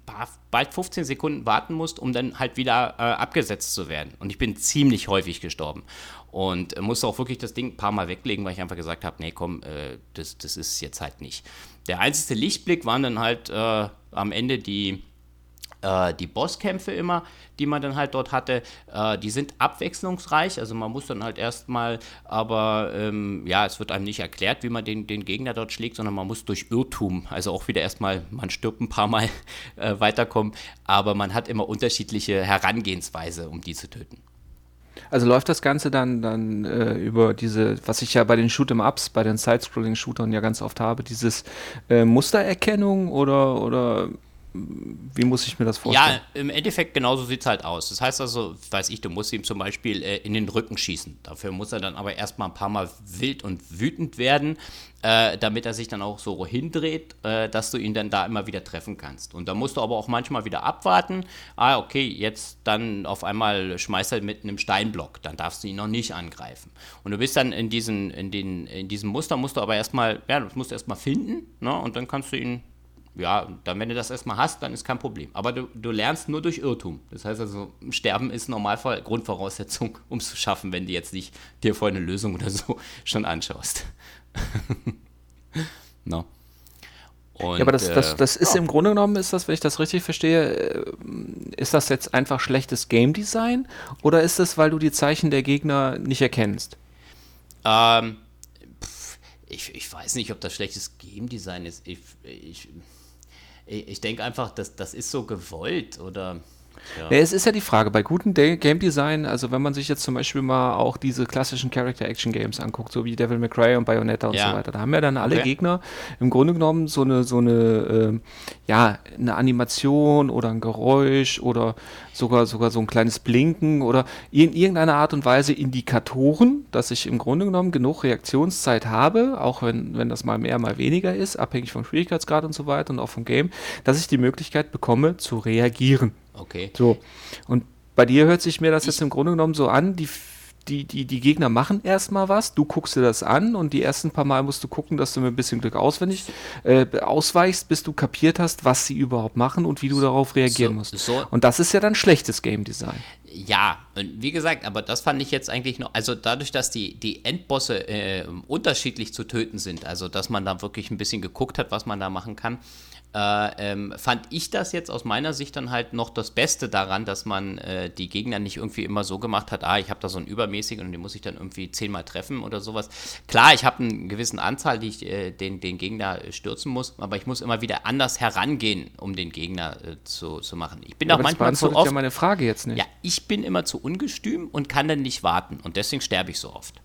bald 15 Sekunden warten musst, um dann halt wieder äh, abgesetzt zu werden. Und ich bin ziemlich häufig gestorben. Und äh, musste auch wirklich das Ding ein paar Mal weglegen, weil ich einfach gesagt habe, nee, komm, äh, das, das ist jetzt halt nicht. Der einzige Lichtblick waren dann halt äh, am Ende die äh, die Bosskämpfe immer, die man dann halt dort hatte, äh, die sind abwechslungsreich. Also man muss dann halt erstmal, aber ähm, ja, es wird einem nicht erklärt, wie man den, den Gegner dort schlägt, sondern man muss durch Irrtum, also auch wieder erstmal, man stirbt ein paar Mal äh, weiterkommen, aber man hat immer unterschiedliche Herangehensweise, um die zu töten. Also läuft das Ganze dann, dann äh, über diese, was ich ja bei den Shoot'em-Ups, bei den Side-Scrolling-Shootern ja ganz oft habe, dieses äh, Mustererkennung oder, oder wie muss ich mir das vorstellen? Ja, im Endeffekt genauso sieht es halt aus. Das heißt also, weiß ich, du musst ihm zum Beispiel äh, in den Rücken schießen. Dafür muss er dann aber erstmal ein paar Mal wild und wütend werden, äh, damit er sich dann auch so hindreht, äh, dass du ihn dann da immer wieder treffen kannst. Und da musst du aber auch manchmal wieder abwarten. Ah, okay, jetzt dann auf einmal schmeißt er mit einem Steinblock. Dann darfst du ihn noch nicht angreifen. Und du bist dann in, diesen, in, den, in diesem Muster, musst du aber erstmal, ja, das musst du erstmal finden. Ne? Und dann kannst du ihn ja, dann, wenn du das erstmal hast, dann ist kein Problem. Aber du, du lernst nur durch Irrtum. Das heißt also, Sterben ist Normalfall Grundvoraussetzung, um es zu schaffen, wenn du jetzt nicht dir vorher eine Lösung oder so schon anschaust. no. Und, ja, aber das, das, das ist ja. im Grunde genommen, ist das, wenn ich das richtig verstehe, äh, ist das jetzt einfach schlechtes Game Design oder ist es, weil du die Zeichen der Gegner nicht erkennst? Ähm, pff, ich, ich weiß nicht, ob das schlechtes Game Design ist. Ich, ich, ich denke einfach, dass das ist so gewollt oder. Ja. ja. es ist ja die Frage, bei gutem Game Design, also wenn man sich jetzt zum Beispiel mal auch diese klassischen Character-Action-Games anguckt, so wie Devil May Cry und Bayonetta und ja. so weiter, da haben ja dann alle okay. Gegner im Grunde genommen so eine, so eine, äh, ja, eine Animation oder ein Geräusch oder sogar, sogar so ein kleines Blinken oder in irgendeiner Art und Weise Indikatoren, dass ich im Grunde genommen genug Reaktionszeit habe, auch wenn, wenn das mal mehr, mal weniger ist, abhängig vom Schwierigkeitsgrad und so weiter und auch vom Game, dass ich die Möglichkeit bekomme zu reagieren. Okay. So. Und bei dir hört sich mir das jetzt im Grunde genommen so an, die die, die, die Gegner machen erstmal was, du guckst dir das an und die ersten paar Mal musst du gucken, dass du mit ein bisschen Glück auswendig äh, ausweichst, bis du kapiert hast, was sie überhaupt machen und wie du darauf reagieren so, musst. So. Und das ist ja dann schlechtes Game Design. Ja, und wie gesagt, aber das fand ich jetzt eigentlich noch, also dadurch, dass die, die Endbosse äh, unterschiedlich zu töten sind, also dass man da wirklich ein bisschen geguckt hat, was man da machen kann, äh, ähm, fand ich das jetzt aus meiner Sicht dann halt noch das Beste daran, dass man äh, die Gegner nicht irgendwie immer so gemacht hat, ah, ich habe da so einen übermäßigen und den muss ich dann irgendwie zehnmal treffen oder sowas. Klar, ich habe eine gewisse Anzahl, die ich äh, den, den Gegner stürzen muss, aber ich muss immer wieder anders herangehen, um den Gegner äh, zu, zu machen. Ich bin ja, auch manchmal zu oft. ja meine Frage jetzt nicht. Ja, ich bin immer zu ungestüm und kann dann nicht warten und deswegen sterbe ich so oft.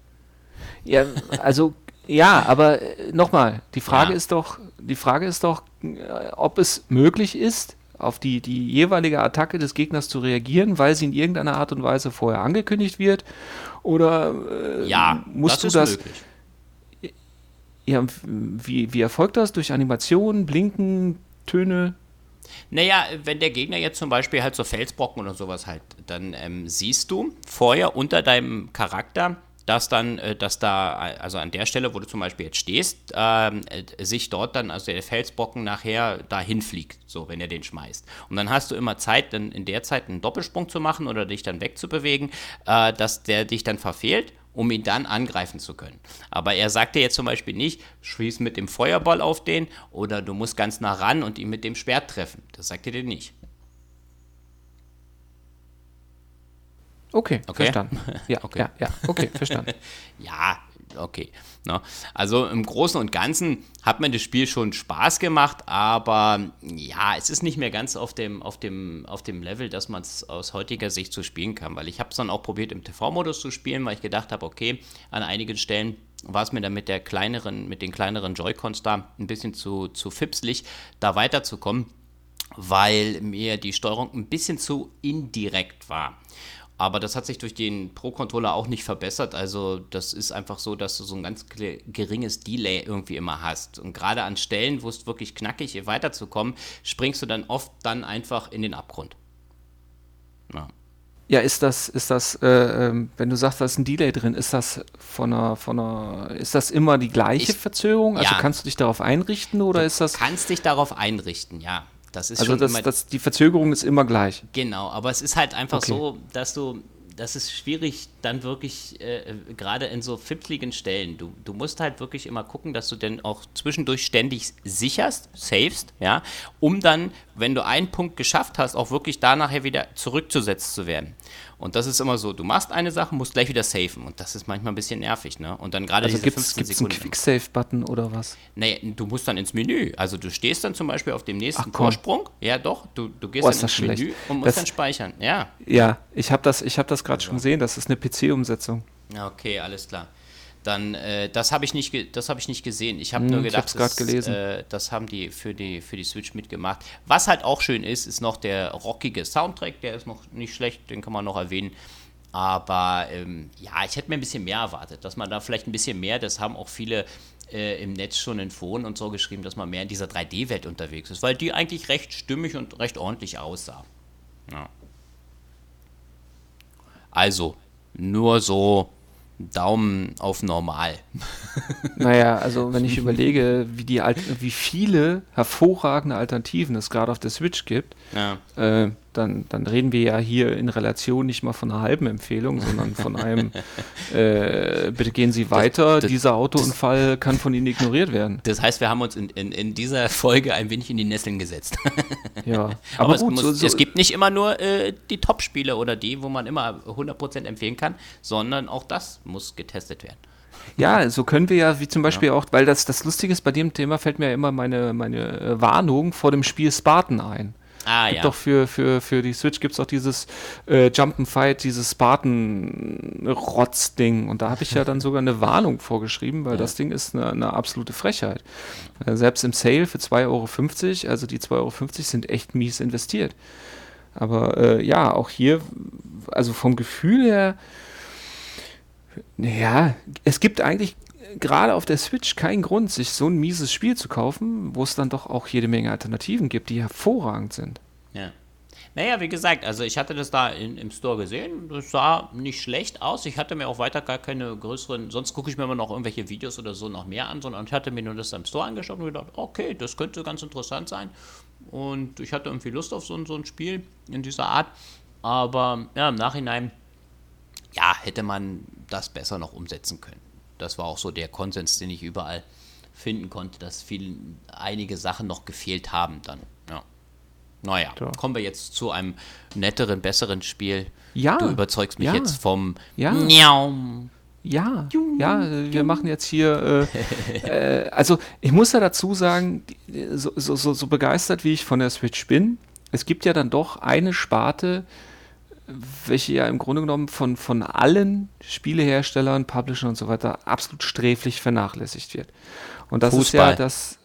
Ja, also ja, aber äh, nochmal, die Frage ja. ist doch, die Frage ist doch, äh, ob es möglich ist, auf die, die jeweilige Attacke des Gegners zu reagieren, weil sie in irgendeiner Art und Weise vorher angekündigt wird? Oder äh, ja, musst das du das. Möglich. Ja, wie, wie erfolgt das? Durch Animationen, Blinken, Töne? Naja, wenn der Gegner jetzt zum Beispiel halt so Felsbrocken oder sowas halt, dann ähm, siehst du vorher unter deinem Charakter dass dann, äh, dass da, also an der Stelle, wo du zum Beispiel jetzt stehst, äh, sich dort dann, also der Felsbrocken nachher dahin fliegt, so, wenn er den schmeißt. Und dann hast du immer Zeit, dann in der Zeit einen Doppelsprung zu machen oder dich dann wegzubewegen, äh, dass der dich dann verfehlt um ihn dann angreifen zu können. Aber er sagte jetzt zum Beispiel nicht, schieß mit dem Feuerball auf den oder du musst ganz nah ran und ihn mit dem Schwert treffen. Das sagt er dir nicht. Okay, okay, verstanden. Ja, okay. ja, ja, okay, verstanden. ja, okay. No. Also im Großen und Ganzen hat mir das Spiel schon Spaß gemacht, aber ja, es ist nicht mehr ganz auf dem, auf dem, auf dem Level, dass man es aus heutiger Sicht so spielen kann, weil ich habe es dann auch probiert im TV-Modus zu spielen, weil ich gedacht habe, okay, an einigen Stellen war es mir dann mit der kleineren, mit den kleineren Joy-Cons da ein bisschen zu, zu fipslig, da weiterzukommen, weil mir die Steuerung ein bisschen zu indirekt war. Aber das hat sich durch den Pro-Controller auch nicht verbessert. Also das ist einfach so, dass du so ein ganz geringes Delay irgendwie immer hast. Und gerade an Stellen, wo es wirklich knackig ist, weiterzukommen, springst du dann oft dann einfach in den Abgrund. Ja. Ja, ist das, ist das, äh, ähm, wenn du sagst, da ist ein Delay drin, ist das von einer, von einer, ist das immer die gleiche ich, Verzögerung? Also ja. kannst du dich darauf einrichten oder du ist das? Du kannst dich darauf einrichten, ja. Das ist also das, immer, das, die Verzögerung ist immer gleich. Genau, aber es ist halt einfach okay. so, dass du, das ist schwierig, dann wirklich, äh, gerade in so fippligen Stellen, du, du musst halt wirklich immer gucken, dass du denn auch zwischendurch ständig sicherst, savest, ja, um dann, wenn du einen Punkt geschafft hast, auch wirklich da nachher wieder zurückzusetzt zu werden. Und das ist immer so, du machst eine Sache, musst gleich wieder safen. Und das ist manchmal ein bisschen nervig, ne? Und dann gerade also diese gibt's, 15 gibt's Sekunden. einen Quick-Save-Button oder was? Nee, du musst dann ins Menü. Also du stehst dann zum Beispiel auf dem nächsten Vorsprung. Ja, doch. Du, du gehst oh, dann ins schlecht. Menü und musst das, dann speichern. Ja. Ja, ich habe das, hab das gerade ja. schon gesehen. Das ist eine PC-Umsetzung. Okay, alles klar dann äh, das habe ich nicht das habe ich nicht gesehen. Ich habe hm, nur gedacht, das, äh, das, haben die für die für die Switch mitgemacht. Was halt auch schön ist, ist noch der rockige Soundtrack, der ist noch nicht schlecht, den kann man noch erwähnen. Aber ähm, ja, ich hätte mir ein bisschen mehr erwartet, dass man da vielleicht ein bisschen mehr, das haben auch viele äh, im Netz schon in Foren und so geschrieben, dass man mehr in dieser 3D-Welt unterwegs ist, weil die eigentlich recht stimmig und recht ordentlich aussah. Ja. Also, nur so Daumen auf normal. Naja, also wenn ich überlege, wie, die wie viele hervorragende Alternativen es gerade auf der Switch gibt, ja. äh, dann, dann reden wir ja hier in Relation nicht mal von einer halben Empfehlung, sondern von einem, äh, bitte gehen Sie weiter, das, das, dieser Autounfall das, kann von Ihnen ignoriert werden. Das heißt, wir haben uns in, in, in dieser Folge ein wenig in die Nesseln gesetzt. ja, aber, aber gut, es, muss, so, so es, gibt nicht immer nur äh, die Top-Spiele oder die, wo man immer 100% empfehlen kann, sondern auch das muss getestet werden. Ja, so können wir ja, wie zum Beispiel ja. auch, weil das, das Lustige ist, bei dem Thema fällt mir ja immer meine, meine äh, Warnung vor dem Spiel Spartan ein. Ah, gibt ja. doch für, für, für die Switch gibt es auch dieses äh, Jump'n'Fight, dieses Spartan-Rotz-Ding. Und da habe ich ja dann sogar eine Warnung vorgeschrieben, weil ja. das Ding ist eine, eine absolute Frechheit. Äh, selbst im Sale für 2,50 Euro, also die 2,50 Euro sind echt mies investiert. Aber äh, ja, auch hier, also vom Gefühl her, ja, es gibt eigentlich gerade auf der Switch keinen Grund, sich so ein mieses Spiel zu kaufen, wo es dann doch auch jede Menge Alternativen gibt, die hervorragend sind. Ja. Naja, wie gesagt, also ich hatte das da in, im Store gesehen. Das sah nicht schlecht aus. Ich hatte mir auch weiter gar keine größeren, sonst gucke ich mir immer noch irgendwelche Videos oder so noch mehr an, sondern ich hatte mir nur das im Store angeschaut und gedacht, okay, das könnte ganz interessant sein. Und ich hatte irgendwie Lust auf so, so ein Spiel in dieser Art. Aber ja, im Nachhinein, ja, hätte man das besser noch umsetzen können. Das war auch so der Konsens, den ich überall finden konnte, dass viel, einige Sachen noch gefehlt haben dann. Ja. Naja, ja. kommen wir jetzt zu einem netteren, besseren Spiel. Ja. Du überzeugst mich ja. jetzt vom ja. Niaum. Ja, ja, wir machen jetzt hier, äh, äh, also ich muss ja dazu sagen, so, so, so, begeistert wie ich von der Switch bin, es gibt ja dann doch eine Sparte, welche ja im Grunde genommen von, von allen Spieleherstellern, Publishern und so weiter absolut sträflich vernachlässigt wird. Und das Fußball. ist ja das.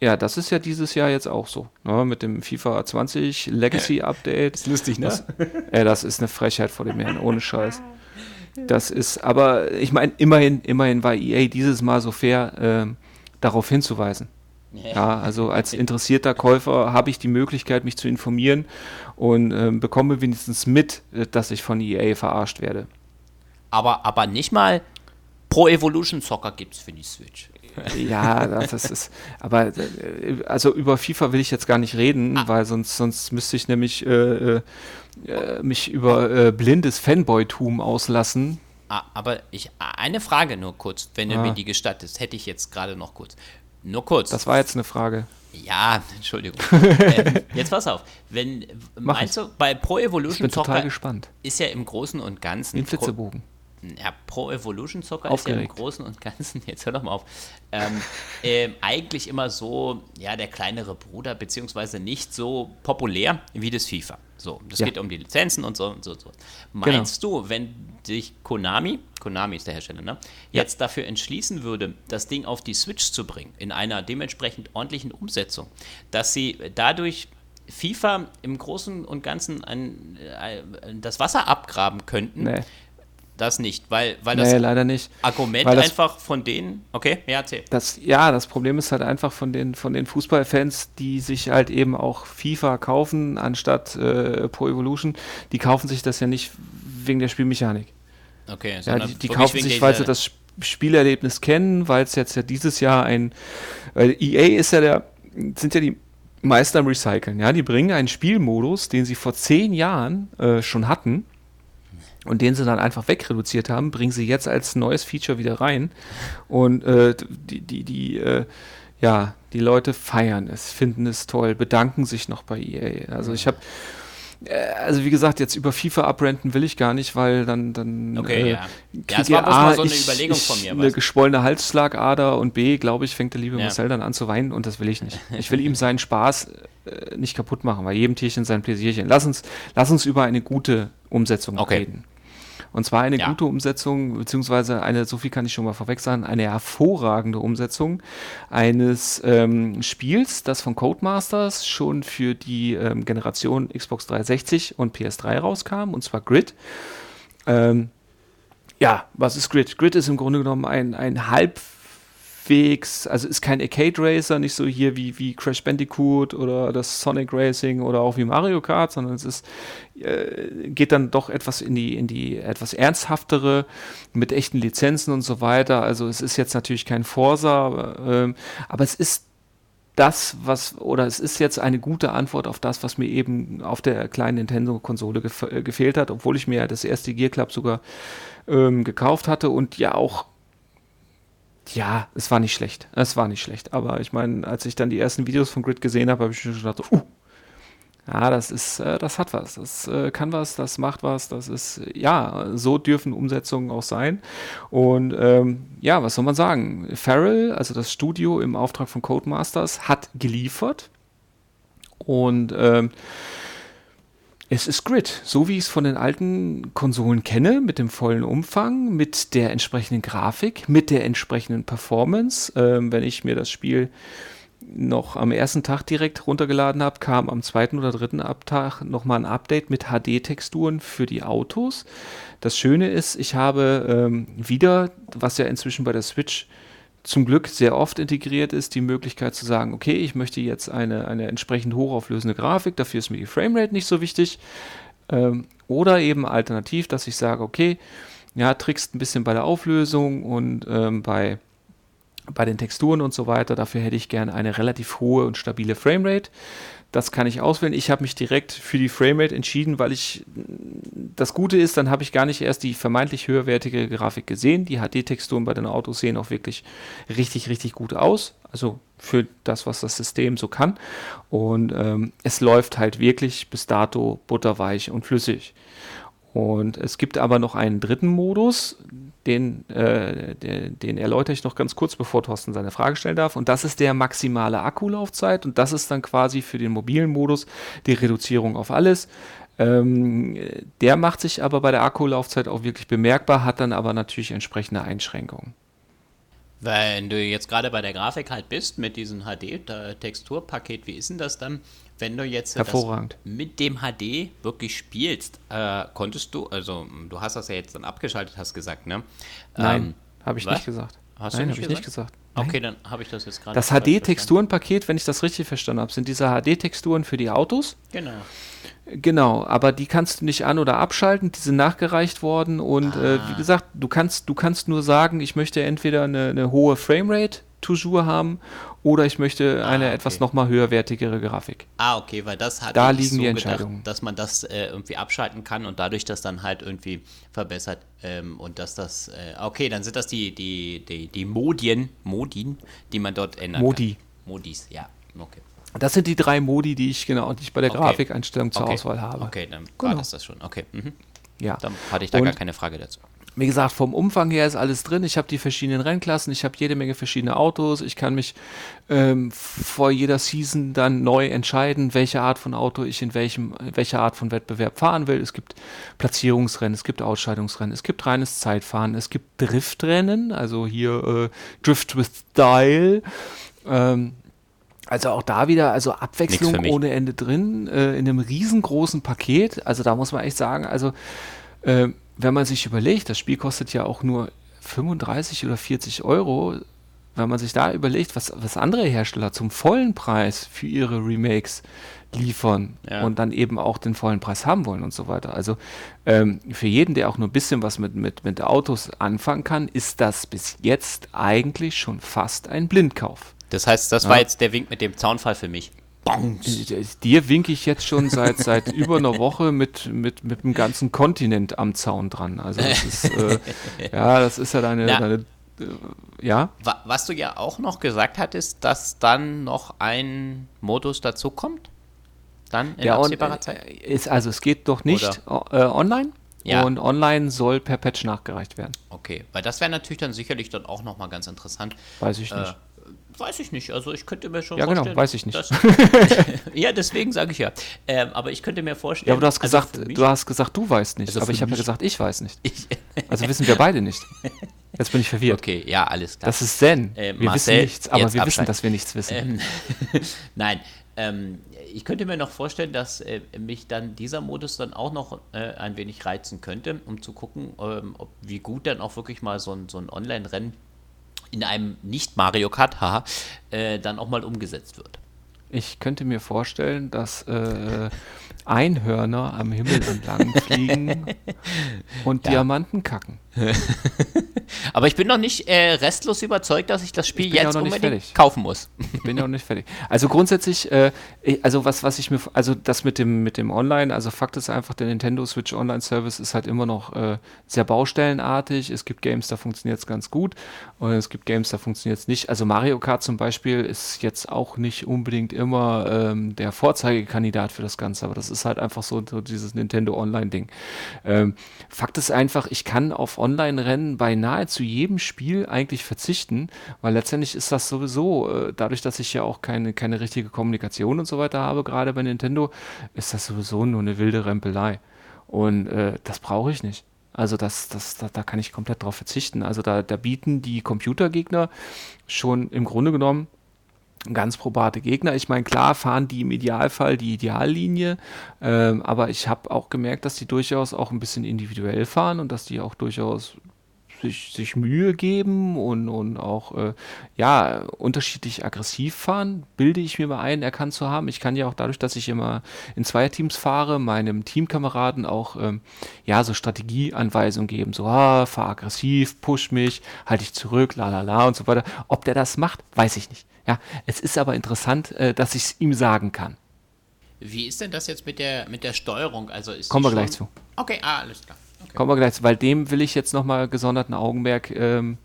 Ja, das ist ja dieses Jahr jetzt auch so. Ne, mit dem FIFA 20 Legacy Update. ist lustig, ne? Das, äh, das ist eine Frechheit vor dem Herrn, ohne Scheiß. Das ist, aber ich meine, immerhin, immerhin war EA dieses Mal so fair, äh, darauf hinzuweisen. Ja, also als interessierter Käufer habe ich die Möglichkeit, mich zu informieren und äh, bekomme wenigstens mit, äh, dass ich von EA verarscht werde. Aber, aber nicht mal Pro Evolution Soccer gibt es für die Switch. Ja, das ist, aber äh, also über FIFA will ich jetzt gar nicht reden, ah. weil sonst, sonst müsste ich nämlich äh, äh, mich über äh, blindes Fanboy-Tum auslassen. Ah, aber ich, eine Frage nur kurz, wenn du ah. mir die gestattest, hätte ich jetzt gerade noch kurz. Nur kurz. Das war jetzt eine Frage. Ja, Entschuldigung. äh, jetzt pass auf. Wenn, meinst du, bei Pro Evolution ich bin total gespannt. ist ja im Großen und Ganzen. Ein Flitzebogen. Ja, Pro Evolution Soccer Aufgeregt. ist ja im Großen und Ganzen, jetzt hör doch mal auf, ähm, äh, eigentlich immer so, ja, der kleinere Bruder, beziehungsweise nicht so populär wie das FIFA. So, das ja. geht um die Lizenzen und so und so. Und so. Meinst genau. du, wenn sich Konami, Konami ist der Hersteller, ne, jetzt ja. dafür entschließen würde, das Ding auf die Switch zu bringen, in einer dementsprechend ordentlichen Umsetzung, dass sie dadurch FIFA im Großen und Ganzen ein, ein, äh, das Wasser abgraben könnten, nee. Das nicht, weil, weil das nee, leider nicht. Argument das, einfach von denen, okay, ja, erzähl. Das, ja, das Problem ist halt einfach von den, von den Fußballfans, die sich halt eben auch FIFA kaufen, anstatt äh, Pro Evolution, die kaufen sich das ja nicht wegen der Spielmechanik. Okay, ja, die, die kaufen sich, weil sie das Spielerlebnis kennen, weil es jetzt ja dieses Jahr ein, weil EA ist ja der, sind ja die Meister am Recyceln, ja, die bringen einen Spielmodus, den sie vor zehn Jahren äh, schon hatten, und den sie dann einfach wegreduziert haben, bringen sie jetzt als neues Feature wieder rein. Und äh, die, die, die, äh, ja, die Leute feiern es, finden es toll, bedanken sich noch bei EA. Also ich habe also wie gesagt, jetzt über FIFA abrenten will ich gar nicht, weil dann dann okay, äh, ja. ja, das war A, so eine ich, Überlegung ich, von mir. Eine geschwollene Halsschlagader und B, glaube ich, fängt der liebe ja. Marcel dann an zu weinen und das will ich nicht. Ich will ihm seinen Spaß äh, nicht kaputt machen, weil jedem Tierchen sein Pläsierchen. Lass uns, lass uns über eine gute Umsetzung okay. reden. Und zwar eine ja. gute Umsetzung, beziehungsweise eine, so viel kann ich schon mal vorweg sagen, eine hervorragende Umsetzung eines ähm, Spiels, das von Codemasters schon für die ähm, Generation Xbox 360 und PS3 rauskam, und zwar Grid. Ähm, ja, was ist Grid? Grid ist im Grunde genommen ein, ein halb halbwegs, also ist kein Arcade Racer, nicht so hier wie, wie Crash Bandicoot oder das Sonic Racing oder auch wie Mario Kart, sondern es ist, äh, geht dann doch etwas in die, in die etwas ernsthaftere, mit echten Lizenzen und so weiter. Also es ist jetzt natürlich kein Forsa, äh, aber es ist das, was, oder es ist jetzt eine gute Antwort auf das, was mir eben auf der kleinen Nintendo-Konsole gef gefehlt hat, obwohl ich mir ja das erste Gear Club sogar ähm, gekauft hatte und ja auch ja, es war nicht schlecht. Es war nicht schlecht. Aber ich meine, als ich dann die ersten Videos von Grid gesehen habe, habe ich schon gedacht, uh, ja, das ist, äh, das hat was. Das äh, kann was, das macht was. Das ist, ja, so dürfen Umsetzungen auch sein. Und ähm, ja, was soll man sagen? Farrell, also das Studio im Auftrag von Codemasters, hat geliefert. Und ähm, es ist Grid, so wie ich es von den alten Konsolen kenne, mit dem vollen Umfang, mit der entsprechenden Grafik, mit der entsprechenden Performance. Ähm, wenn ich mir das Spiel noch am ersten Tag direkt runtergeladen habe, kam am zweiten oder dritten Tag nochmal ein Update mit HD-Texturen für die Autos. Das Schöne ist, ich habe ähm, wieder, was ja inzwischen bei der Switch zum Glück sehr oft integriert ist, die Möglichkeit zu sagen, okay, ich möchte jetzt eine, eine entsprechend hochauflösende Grafik, dafür ist mir die Framerate nicht so wichtig. Ähm, oder eben alternativ, dass ich sage, okay, ja, trickst ein bisschen bei der Auflösung und ähm, bei, bei den Texturen und so weiter. Dafür hätte ich gerne eine relativ hohe und stabile Framerate. Das kann ich auswählen. Ich habe mich direkt für die Framerate entschieden, weil ich das Gute ist, dann habe ich gar nicht erst die vermeintlich höherwertige Grafik gesehen. Die HD-Texturen bei den Autos sehen auch wirklich richtig, richtig gut aus. Also für das, was das System so kann. Und ähm, es läuft halt wirklich bis dato butterweich und flüssig. Und es gibt aber noch einen dritten Modus, den, äh, den, den, erläutere ich noch ganz kurz, bevor Thorsten seine Frage stellen darf. Und das ist der maximale Akkulaufzeit. Und das ist dann quasi für den mobilen Modus die Reduzierung auf alles. Ähm, der macht sich aber bei der Akkulaufzeit auch wirklich bemerkbar, hat dann aber natürlich entsprechende Einschränkungen. Wenn du jetzt gerade bei der Grafik halt bist mit diesem HD-Texturpaket, wie ist denn das dann? Wenn du jetzt mit dem HD wirklich spielst, äh, konntest du, also du hast das ja jetzt dann abgeschaltet, hast gesagt, ne? Nein, ähm, habe ich was? nicht gesagt. Hast Nein, habe ich nicht gesagt. Okay, dann habe ich das jetzt gerade. Das HD-Texturenpaket, wenn ich das richtig verstanden habe, sind diese HD-Texturen für die Autos. Genau. Genau, aber die kannst du nicht an- oder abschalten, die sind nachgereicht worden und ah. äh, wie ah. gesagt, du kannst, du kannst nur sagen, ich möchte entweder eine, eine hohe Framerate toujours haben oder ich möchte ah, eine okay. etwas nochmal höherwertigere Grafik. Ah, okay, weil das hat da liegen so die Entscheidungen. Gedacht, dass man das äh, irgendwie abschalten kann und dadurch das dann halt irgendwie verbessert ähm, und dass das, äh, okay, dann sind das die, die, die, die Modien, Modin, die man dort ändert. Modi. Kann. Modis, ja, okay. Das sind die drei Modi, die ich genau, die ich bei der okay. Grafikeinstellung zur okay. Auswahl habe. Okay, dann genau. war das das schon. Okay. Mhm. Ja. Dann hatte ich da und gar keine Frage dazu. Wie gesagt, vom Umfang her ist alles drin. Ich habe die verschiedenen Rennklassen, ich habe jede Menge verschiedene Autos. Ich kann mich ähm, vor jeder Season dann neu entscheiden, welche Art von Auto ich in welchem, welcher Art von Wettbewerb fahren will. Es gibt Platzierungsrennen, es gibt Ausscheidungsrennen, es gibt reines Zeitfahren, es gibt Driftrennen, also hier äh, Drift with Style. Ähm, also auch da wieder, also Abwechslung ohne Ende drin, äh, in einem riesengroßen Paket. Also da muss man echt sagen, also äh, wenn man sich überlegt, das Spiel kostet ja auch nur 35 oder 40 Euro, wenn man sich da überlegt, was, was andere Hersteller zum vollen Preis für ihre Remakes liefern ja. und dann eben auch den vollen Preis haben wollen und so weiter. Also ähm, für jeden, der auch nur ein bisschen was mit, mit, mit Autos anfangen kann, ist das bis jetzt eigentlich schon fast ein Blindkauf. Das heißt, das ja. war jetzt der Wink mit dem Zaunfall für mich. Äh, dir winke ich jetzt schon seit, seit über einer Woche mit, mit, mit dem ganzen Kontinent am Zaun dran. Also das ist, äh, ja, das ist ja deine, deine äh, ja. Was du ja auch noch gesagt hattest, dass dann noch ein Modus dazu kommt? Dann in ja, absehbarer on, Zeit? Ist, also es geht doch nicht äh, online. Ja. Und online soll per Patch nachgereicht werden. Okay, weil das wäre natürlich dann sicherlich dann auch nochmal ganz interessant. Weiß ich nicht. Weiß ich nicht. Also ich könnte mir schon ja, genau, vorstellen. Ja, genau, weiß ich nicht. Dass, ja, deswegen sage ich ja. Ähm, aber ich könnte mir vorstellen. Ja, aber du hast also gesagt, du hast gesagt, du weißt nicht. Also aber ich habe ja gesagt, ich weiß nicht. Ich also wissen wir beide nicht. Jetzt bin ich verwirrt. Okay, ja, alles klar. Das ist Zen. Äh, wir Marcel, wissen nichts, aber wir wissen, dass wir nichts wissen. Ähm, Nein, ähm, ich könnte mir noch vorstellen, dass äh, mich dann dieser Modus dann auch noch äh, ein wenig reizen könnte, um zu gucken, ähm, ob, wie gut dann auch wirklich mal so ein, so ein Online-Rennen in einem Nicht-Mario Kart, haha, äh, dann auch mal umgesetzt wird. Ich könnte mir vorstellen, dass äh, Einhörner am Himmel entlang fliegen und ja. Diamanten kacken. Aber ich bin noch nicht äh, restlos überzeugt, dass ich das Spiel ich jetzt unbedingt fertig. kaufen muss. Ich bin ja noch nicht fertig. Also grundsätzlich, äh, also was, was ich mir, also das mit dem, mit dem Online, also Fakt ist einfach, der Nintendo Switch Online Service ist halt immer noch äh, sehr baustellenartig. Es gibt Games, da funktioniert es ganz gut und es gibt Games, da funktioniert es nicht. Also Mario Kart zum Beispiel ist jetzt auch nicht unbedingt immer ähm, der Vorzeigekandidat für das Ganze, aber das ist halt einfach so, so dieses Nintendo Online-Ding. Ähm, Fakt ist einfach, ich kann auf Online Online-Rennen bei nahezu jedem Spiel eigentlich verzichten, weil letztendlich ist das sowieso, äh, dadurch, dass ich ja auch keine, keine richtige Kommunikation und so weiter habe, gerade bei Nintendo, ist das sowieso nur eine wilde Rempelei. Und äh, das brauche ich nicht. Also das, das, da, da, kann ich komplett drauf verzichten. Also da, da bieten die Computergegner schon im Grunde genommen ganz probate Gegner. Ich meine, klar fahren die im Idealfall die Ideallinie, ähm, aber ich habe auch gemerkt, dass die durchaus auch ein bisschen individuell fahren und dass die auch durchaus sich, sich Mühe geben und, und auch äh, ja, unterschiedlich aggressiv fahren, bilde ich mir mal ein, erkannt zu haben. Ich kann ja auch dadurch, dass ich immer in Zweierteams fahre, meinem Teamkameraden auch ähm, ja, so Strategieanweisungen geben. So, ah, fahr aggressiv, push mich, halte ich zurück, la la la und so weiter. Ob der das macht, weiß ich nicht. Ja, es ist aber interessant, äh, dass ich es ihm sagen kann. Wie ist denn das jetzt mit der, mit der Steuerung? Also ist Kommen wir gleich zu. Okay, ah, alles klar. Okay. Kommen wir gleich zu, weil dem will ich jetzt nochmal gesonderten Augenmerk ähm,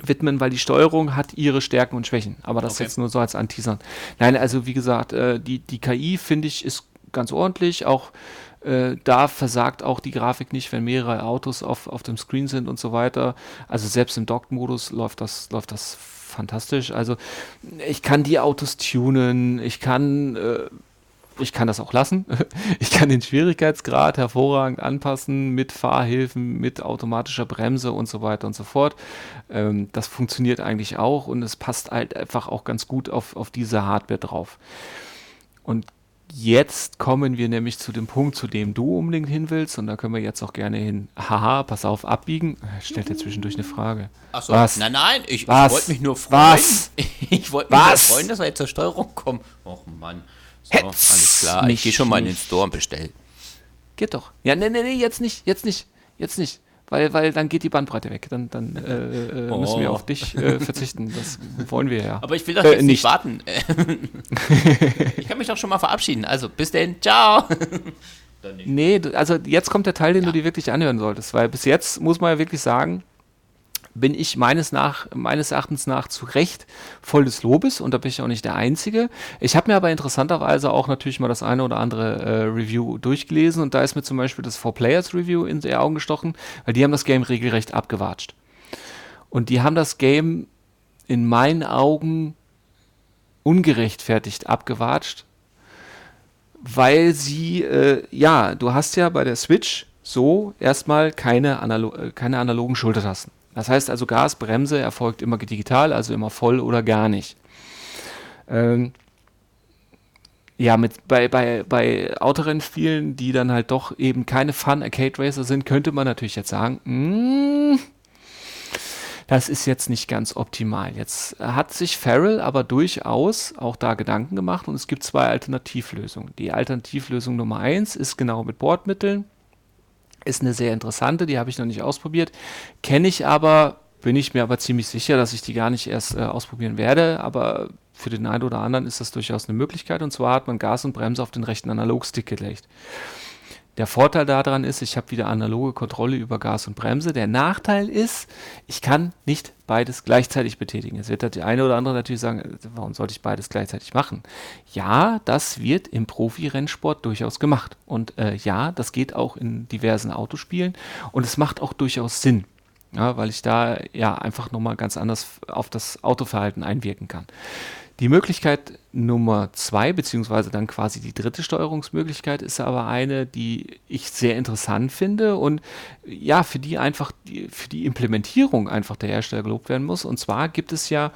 widmen, weil die Steuerung hat ihre Stärken und Schwächen. Aber das okay. jetzt nur so als Anteasern. Nein, also wie gesagt, äh, die, die KI finde ich ist ganz ordentlich. Auch äh, da versagt auch die Grafik nicht, wenn mehrere Autos auf, auf dem Screen sind und so weiter. Also selbst im Docked-Modus läuft das, läuft das fantastisch. Also ich kann die Autos tunen, ich kann, äh, ich kann das auch lassen. Ich kann den Schwierigkeitsgrad hervorragend anpassen mit Fahrhilfen, mit automatischer Bremse und so weiter und so fort. Ähm, das funktioniert eigentlich auch und es passt halt einfach auch ganz gut auf, auf diese Hardware drauf. Und Jetzt kommen wir nämlich zu dem Punkt, zu dem du unbedingt hin willst. Und da können wir jetzt auch gerne hin. Haha, pass auf, abbiegen. Stellt er zwischendurch eine Frage. Achso, nein, nein, ich, ich wollte mich nur freuen. Was? Ich wollte mich Was? nur freuen, dass wir jetzt zur Steuerung kommen. Och Mann. So, Hetz alles klar. Ich gehe schon mal in den Store und bestellen. Geht doch. Ja, nee, nee, nee, jetzt nicht, jetzt nicht, jetzt nicht weil, weil dann geht die Bandbreite weg. Dann, dann äh, oh. müssen wir auf dich äh, verzichten. Das wollen wir ja. Aber ich will doch jetzt äh, nicht. nicht warten. ich kann mich doch schon mal verabschieden. Also bis denn, ciao. nee, also jetzt kommt der Teil, den ja. du dir wirklich anhören solltest, weil bis jetzt muss man ja wirklich sagen, bin ich meines, nach, meines Erachtens nach zu Recht voll des Lobes und da bin ich auch nicht der Einzige. Ich habe mir aber interessanterweise auch natürlich mal das eine oder andere äh, Review durchgelesen und da ist mir zum Beispiel das Four Players Review in die Augen gestochen, weil die haben das Game regelrecht abgewatscht. Und die haben das Game in meinen Augen ungerechtfertigt abgewatscht, weil sie, äh, ja, du hast ja bei der Switch so erstmal keine, Analo äh, keine analogen Schultertasten. Das heißt also, Gasbremse erfolgt immer digital, also immer voll oder gar nicht. Ähm, ja, mit, bei, bei, bei Autorennspielen, die dann halt doch eben keine Fun-Arcade-Racer sind, könnte man natürlich jetzt sagen, mm, das ist jetzt nicht ganz optimal. Jetzt hat sich Farrell aber durchaus auch da Gedanken gemacht und es gibt zwei Alternativlösungen. Die Alternativlösung Nummer eins ist genau mit Bordmitteln ist eine sehr interessante, die habe ich noch nicht ausprobiert. Kenne ich aber, bin ich mir aber ziemlich sicher, dass ich die gar nicht erst äh, ausprobieren werde. Aber für den einen oder anderen ist das durchaus eine Möglichkeit. Und zwar hat man Gas und Bremse auf den rechten Analogstick gelegt. Der Vorteil daran ist, ich habe wieder analoge Kontrolle über Gas und Bremse. Der Nachteil ist, ich kann nicht beides gleichzeitig betätigen. Jetzt wird der eine oder andere natürlich sagen, warum sollte ich beides gleichzeitig machen? Ja, das wird im Profi-Rennsport durchaus gemacht. Und äh, ja, das geht auch in diversen Autospielen und es macht auch durchaus Sinn. Ja, weil ich da ja einfach nochmal ganz anders auf das Autoverhalten einwirken kann. Die Möglichkeit Nummer zwei, beziehungsweise dann quasi die dritte Steuerungsmöglichkeit, ist aber eine, die ich sehr interessant finde und ja, für die einfach, die, für die Implementierung einfach der Hersteller gelobt werden muss. Und zwar gibt es ja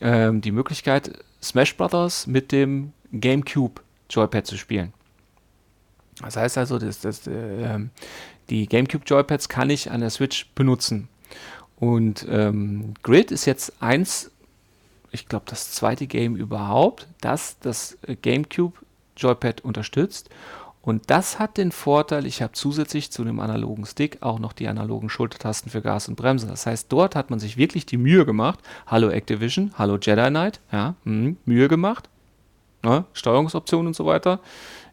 ähm, die Möglichkeit, Smash Brothers mit dem GameCube Joypad zu spielen. Das heißt also, das, das, äh, die GameCube Joypads kann ich an der Switch benutzen. Und ähm, Grid ist jetzt eins ich glaube, das zweite Game überhaupt, das das äh, GameCube Joypad unterstützt. Und das hat den Vorteil, ich habe zusätzlich zu dem analogen Stick auch noch die analogen Schultertasten für Gas und Bremse. Das heißt, dort hat man sich wirklich die Mühe gemacht. Hallo Activision, hallo Jedi Knight, ja, mh, Mühe gemacht. Ne, Steuerungsoptionen und so weiter.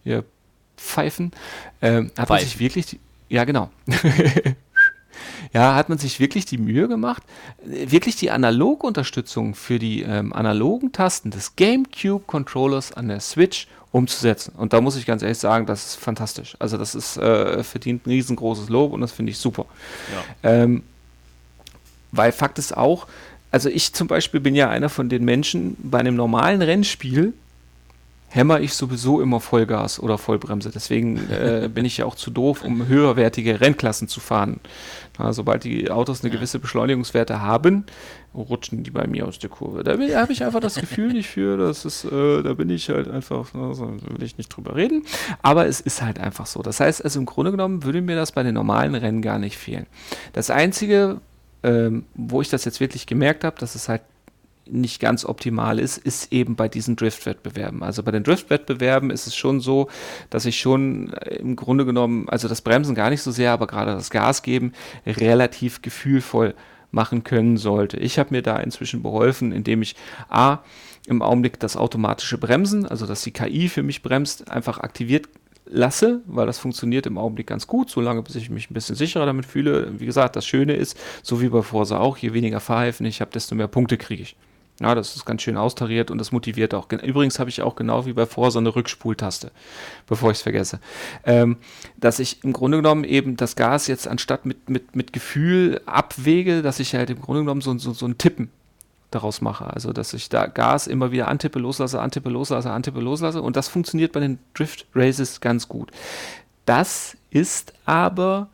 Ihr Pfeifen. Ähm, hat Pfeifen. man sich wirklich, die, ja genau. ja, hat man sich wirklich die Mühe gemacht, wirklich die Analogunterstützung für die ähm, analogen Tasten des GameCube-Controllers an der Switch umzusetzen. Und da muss ich ganz ehrlich sagen, das ist fantastisch. Also das ist äh, verdient ein riesengroßes Lob und das finde ich super. Ja. Ähm, weil Fakt ist auch, also ich zum Beispiel bin ja einer von den Menschen bei einem normalen Rennspiel, hämmer ich sowieso immer Vollgas oder Vollbremse. Deswegen äh, bin ich ja auch zu doof, um höherwertige Rennklassen zu fahren. Ja, sobald die Autos eine ja. gewisse Beschleunigungswerte haben, rutschen die bei mir aus der Kurve. Da habe ich einfach das Gefühl nicht für, das ist, äh, da bin ich halt einfach, also will ich nicht drüber reden. Aber es ist halt einfach so. Das heißt, also im Grunde genommen würde mir das bei den normalen Rennen gar nicht fehlen. Das Einzige, ähm, wo ich das jetzt wirklich gemerkt habe, dass es halt nicht ganz optimal ist, ist eben bei diesen Drift-Wettbewerben. Also bei den Drift-Wettbewerben ist es schon so, dass ich schon äh, im Grunde genommen, also das Bremsen gar nicht so sehr, aber gerade das Gas geben, relativ gefühlvoll machen können sollte. Ich habe mir da inzwischen beholfen, indem ich A, im Augenblick das automatische Bremsen, also dass die KI für mich bremst, einfach aktiviert lasse, weil das funktioniert im Augenblick ganz gut, solange bis ich mich ein bisschen sicherer damit fühle. Wie gesagt, das Schöne ist, so wie bei Forsa auch, je weniger Fahrhäfen ich habe, desto mehr Punkte kriege ich. Ja, das ist ganz schön austariert und das motiviert auch. Übrigens habe ich auch genau wie bei vor so eine Rückspultaste, bevor ich es vergesse. Ähm, dass ich im Grunde genommen eben das Gas jetzt anstatt mit, mit, mit Gefühl abwäge, dass ich halt im Grunde genommen so, so, so ein Tippen daraus mache. Also, dass ich da Gas immer wieder antippe, loslasse, antippe, loslasse, antippe, loslasse. Und das funktioniert bei den Drift Races ganz gut. Das ist aber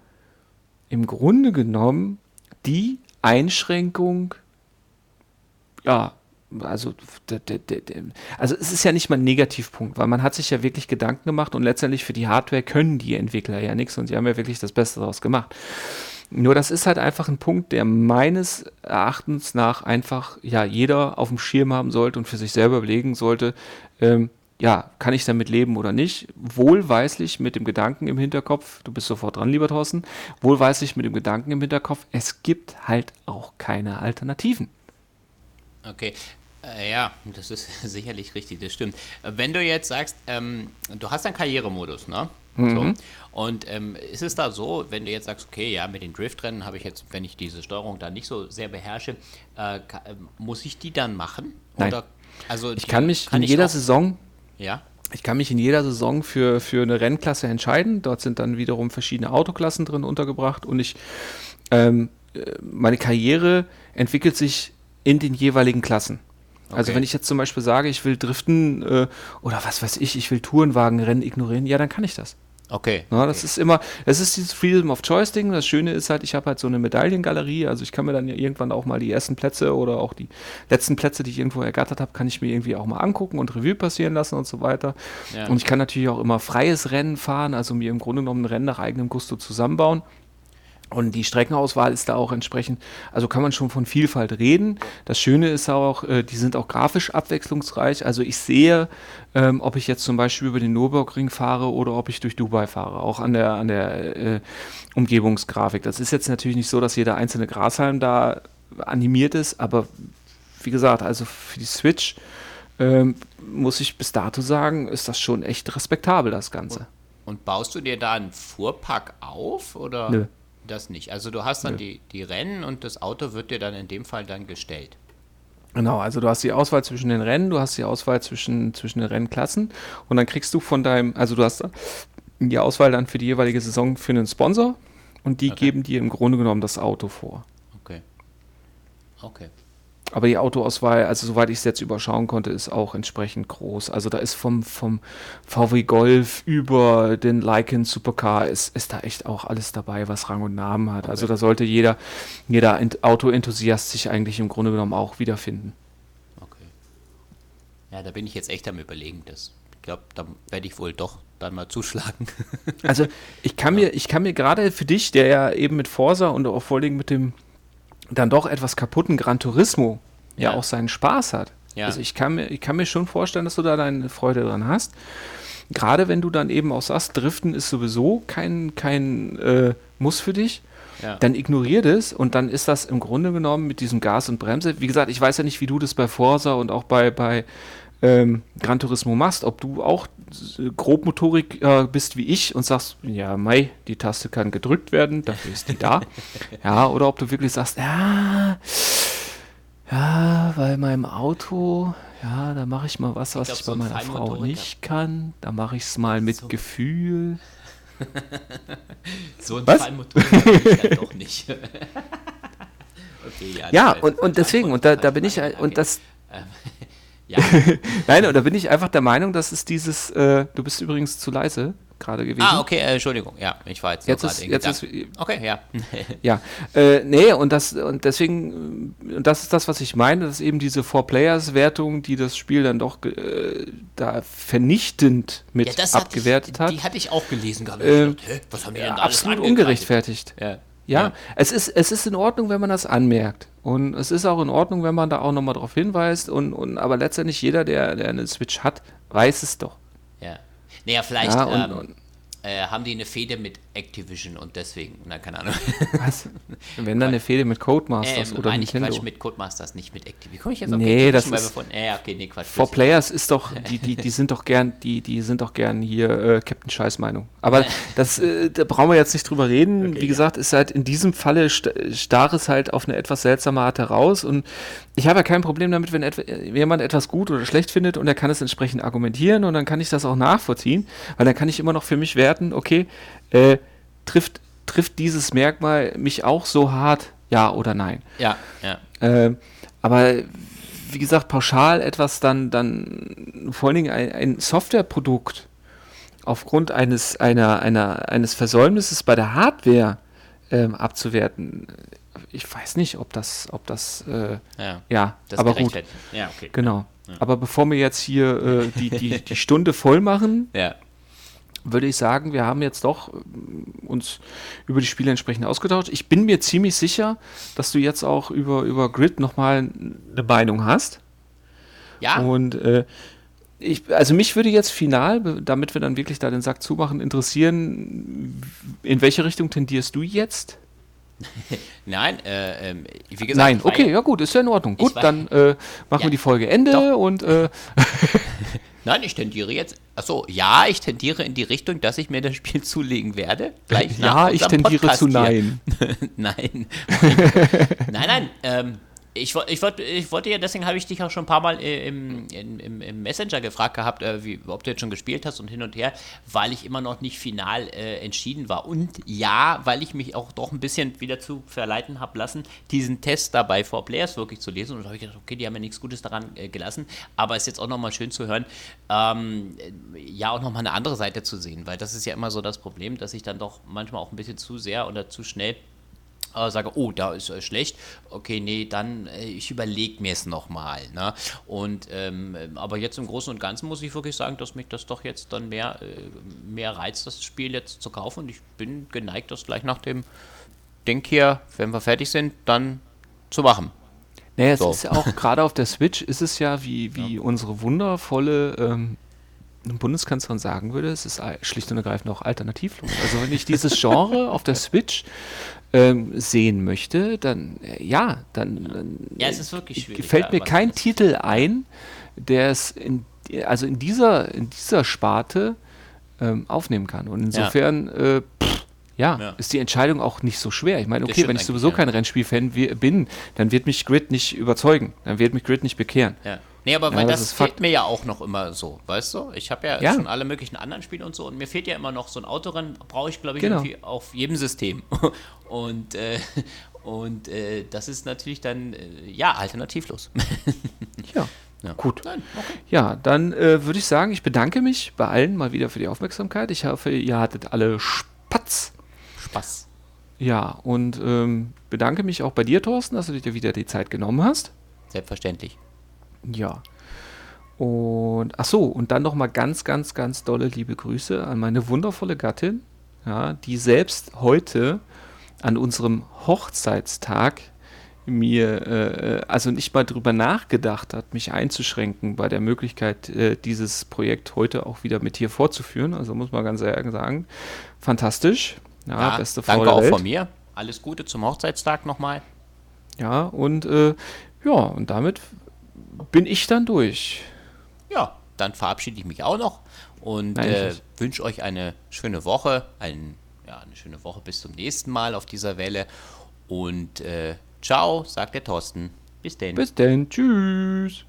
im Grunde genommen die Einschränkung ja, also, also es ist ja nicht mal ein Negativpunkt, weil man hat sich ja wirklich Gedanken gemacht und letztendlich für die Hardware können die Entwickler ja nichts und sie haben ja wirklich das Beste daraus gemacht. Nur das ist halt einfach ein Punkt, der meines Erachtens nach einfach ja jeder auf dem Schirm haben sollte und für sich selber überlegen sollte, ähm, ja, kann ich damit leben oder nicht? Wohlweislich mit dem Gedanken im Hinterkopf, du bist sofort dran, lieber Thorsten, wohlweislich mit dem Gedanken im Hinterkopf, es gibt halt auch keine Alternativen. Okay. Äh, ja, das ist sicherlich richtig, das stimmt. Wenn du jetzt sagst, ähm, du hast einen Karrieremodus, ne? Mhm. So. Und ähm, ist es da so, wenn du jetzt sagst, okay, ja, mit den Driftrennen habe ich jetzt, wenn ich diese Steuerung da nicht so sehr beherrsche, äh, äh, muss ich die dann machen? Nein. Oder, also ich kann mich kann in jeder auch, Saison ja? Ich kann mich in jeder Saison für, für eine Rennklasse entscheiden. Dort sind dann wiederum verschiedene Autoklassen drin untergebracht und ich ähm, äh, meine Karriere entwickelt sich in den jeweiligen Klassen. Also okay. Also wenn ich jetzt zum Beispiel sage, ich will driften äh, oder was weiß ich, ich will Tourenwagenrennen ignorieren, ja, dann kann ich das. Okay. Ja, das okay. ist immer, es ist dieses Freedom of Choice Ding. Das Schöne ist halt, ich habe halt so eine Medaillengalerie. Also ich kann mir dann ja irgendwann auch mal die ersten Plätze oder auch die letzten Plätze, die ich irgendwo ergattert habe, kann ich mir irgendwie auch mal angucken und Revue passieren lassen und so weiter. Ja. Und ich kann natürlich auch immer freies Rennen fahren, also mir im Grunde genommen ein Rennen nach eigenem Gusto zusammenbauen. Und die Streckenauswahl ist da auch entsprechend, also kann man schon von Vielfalt reden. Das Schöne ist auch, äh, die sind auch grafisch abwechslungsreich. Also ich sehe, ähm, ob ich jetzt zum Beispiel über den Nürburgring fahre oder ob ich durch Dubai fahre, auch an der, an der äh, Umgebungsgrafik. Das ist jetzt natürlich nicht so, dass jeder einzelne Grashalm da animiert ist, aber wie gesagt, also für die Switch ähm, muss ich bis dato sagen, ist das schon echt respektabel, das Ganze. Und, und baust du dir da einen Fuhrpark auf? Oder? Nö. Das nicht. Also du hast dann die, die Rennen und das Auto wird dir dann in dem Fall dann gestellt. Genau, also du hast die Auswahl zwischen den Rennen, du hast die Auswahl zwischen, zwischen den Rennklassen und dann kriegst du von deinem, also du hast die Auswahl dann für die jeweilige Saison für einen Sponsor und die okay. geben dir im Grunde genommen das Auto vor. Okay. Okay. Aber die Autoauswahl, also soweit ich es jetzt überschauen konnte, ist auch entsprechend groß. Also da ist vom, vom VW Golf über den Lycan Supercar ist, ist da echt auch alles dabei, was Rang und Namen hat. Also da sollte jeder, jeder Autoenthusiast sich eigentlich im Grunde genommen auch wiederfinden. Okay. Ja, da bin ich jetzt echt am überlegen. Das, ich glaube, da werde ich wohl doch dann mal zuschlagen. also ich kann ja. mir, ich kann mir gerade für dich, der ja eben mit Forsa und auch vor allem mit dem dann doch etwas kaputten Gran Turismo ja, ja auch seinen Spaß hat. Ja. Also ich kann, mir, ich kann mir schon vorstellen, dass du da deine Freude dran hast. Gerade wenn du dann eben auch sagst, Driften ist sowieso kein, kein äh, Muss für dich. Ja. Dann ignorier das und dann ist das im Grunde genommen mit diesem Gas und Bremse. Wie gesagt, ich weiß ja nicht, wie du das bei Forsa und auch bei, bei ähm, Gran Turismo machst, ob du auch Grobmotorik äh, bist wie ich und sagst, ja, Mai, die Taste kann gedrückt werden, dafür ist die da. ja, oder ob du wirklich sagst, ja, ja, weil meinem Auto, ja, da mache ich mal was, was glaub, ich so bei ein meiner Frau nicht kann. Da mache ich es mal mit So. Gefühl. So ein? Fallmotor ich dann doch nicht. okay, ja, Ja, und, und deswegen, und da, da bin ich, Okay. und das, Ja, nein, und da bin ich einfach der Meinung, dass es dieses, äh, du bist übrigens zu leise gerade gewesen. ah, okay, äh, Entschuldigung. Ja, ich war jetzt, Jetzt gerade ist, jetzt ist. Okay, ja. Ja, äh, nee, und das, und deswegen, äh, und das ist das, was ich meine, dass eben diese Four-Players-Wertung, die das Spiel dann doch äh, da vernichtend mit ja abgewertet ich, hat, Die hatte ich auch gelesen gerade. Hä, was haben die denn ja, da absolut ungerechtfertigt. Ja. Ja, Es, ist, es ist in Ordnung, wenn man das anmerkt. Und es ist auch in Ordnung, wenn man da auch nochmal drauf hinweist. Und, und, aber letztendlich jeder, der, der eine Switch hat, weiß es doch. ja. Naja, vielleicht Ja, und- ähm, und- äh, haben die eine Fehde mit Activision und deswegen, na, keine Ahnung. Was? Wenn dann eine Fehde mit Codemasters Ähm, oder Nintendo. Quatsch mit Codemasters, nicht mit Activision. Wie komme ich jetzt auf Nee, das ist- von, äh, okay, nee, Quatsch. For. Players ist doch, die, die, die sind doch gern, die, die sind doch gern hier äh, Captain Scheißmeinung. Aber das, äh, da brauchen wir jetzt nicht drüber reden. Okay, Wie gesagt, ist halt in diesem Falle st starr es halt auf eine etwas seltsame Art heraus. Und ich habe ja kein Problem damit, wenn etwa, jemand etwas gut oder schlecht findet und er kann es entsprechend argumentieren und dann kann ich das auch nachvollziehen, weil dann kann ich immer noch für mich werten, okay, äh, trifft, trifft dieses Merkmal mich auch so hart, ja oder nein. Ja, ja. Ähm, aber wie gesagt, pauschal etwas dann, dann vor allen Dingen ein, ein Softwareprodukt aufgrund eines, einer, einer, eines Versäumnisses bei der Hardware ähm, abzuwerten, ich weiß nicht, ob das, ob das, äh, ja. ja, Das aber gut. Ja, okay. genau. Aber bevor wir jetzt hier äh, die, die, die Stunde voll machen, Ja. Würde ich sagen, wir haben jetzt doch ähm, uns über die Spiele entsprechend ausgetauscht. Ich bin mir ziemlich sicher, dass du jetzt auch über, über Grid nochmal eine Meinung hast. Ja, Und äh, ich, also mich würde jetzt final, damit wir dann wirklich da den Sack zumachen, interessieren, in welche Richtung tendierst du jetzt? nein, äh, ähm, wie gesagt. Nein, okay, ja- gut, ist ja in Ordnung. Gut, dann äh, machen Ja, wir die Folge Ende doch. und äh, Nein, ich tendiere jetzt. Achso, ja, ich tendiere in die Richtung, dass ich mir das Spiel zulegen werde. Gleich ja, ich tendiere Podcast zu hier. nein. nein. nein, nein. Ähm, ich, ich, wollt, ich wollte ja, deswegen habe ich dich auch schon ein paar Mal äh, im, im, im, Messenger gefragt gehabt, äh, wie, ob du jetzt schon gespielt hast und hin und her, weil ich immer noch nicht final äh, entschieden war. Und ja, weil ich mich auch doch ein bisschen wieder zu verleiten habe lassen, diesen Test dabei vor Players wirklich zu lesen. Und da habe ich gedacht, okay, die haben ja nichts Gutes daran äh, gelassen. Aber es ist jetzt auch nochmal schön zu hören, ähm, äh, ja, auch nochmal eine andere Seite zu sehen, weil das ist ja immer so das Problem, dass ich dann doch manchmal auch ein bisschen zu sehr oder zu schnell äh, sage, oh, da ist äh, schlecht, okay, nee, dann äh, ich überlege mir es nochmal. Ne? Und ähm, aber jetzt im Großen und Ganzen muss ich wirklich sagen, dass mich das doch jetzt dann mehr, äh, mehr reizt, das Spiel jetzt zu kaufen. Und ich bin geneigt, das gleich nach dem Ding hier, wenn wir fertig sind, dann zu machen. Naja, es So. ist ja auch, gerade auf der Switch ist es ja, wie, wie unsere wundervolle ähm, Bundeskanzlerin sagen würde, es ist schlicht und ergreifend auch alternativlos. Also wenn ich dieses Genre auf der Switch ähm, sehen möchte, dann äh, ja, dann, dann Ja, es ist wirklich schwierig, gefällt ja, mir kein Titel ein, der es in, also in dieser, in dieser Sparte ähm, aufnehmen kann. Und insofern äh, pff, ja, Ja. ist die Entscheidung auch nicht so schwer. Ich meine, okay, wenn ich sowieso ja. kein Rennspielfan bin, dann wird mich Grid nicht überzeugen. Dann wird mich Grid nicht bekehren. Ja. Nee, aber Ja, weil das das, fehlt mir ja auch noch immer so, weißt du? Ich habe ja, Ja. schon alle möglichen anderen Spiele und so und mir fehlt ja immer noch so ein Autorennen, brauche ich glaube ich Genau. irgendwie auf jedem System. Und, äh, und äh, das ist natürlich dann, äh, ja, alternativlos. Ja, Ja. gut. Nein, okay. Ja, dann äh, würde ich sagen, ich bedanke mich bei allen mal wieder für die Aufmerksamkeit. Ich hoffe, ihr hattet alle Spatz. Spaß. Ja, und ähm, bedanke mich auch bei dir, Thorsten, dass du dir wieder die Zeit genommen hast. Selbstverständlich. Ja. Und ach so, und dann noch mal ganz, ganz, ganz dolle liebe Grüße an meine wundervolle Gattin, ja, die selbst heute an unserem Hochzeitstag mir äh, also nicht mal drüber nachgedacht hat, mich einzuschränken bei der Möglichkeit, äh, dieses Projekt heute auch wieder mit hier fortzuführen. Also muss man ganz ehrlich sagen, fantastisch. Ja, Ja, beste Frau danke auch Welt. von mir. Alles Gute zum Hochzeitstag nochmal. Ja, und äh, ja, und damit bin ich dann durch. Ja, dann verabschiede ich mich auch noch und äh, wünsche euch eine schöne Woche, ein, ja, eine schöne Woche bis zum nächsten Mal auf dieser Welle. Und äh, ciao, sagt der Thorsten. Bis denn. Bis denn, tschüss.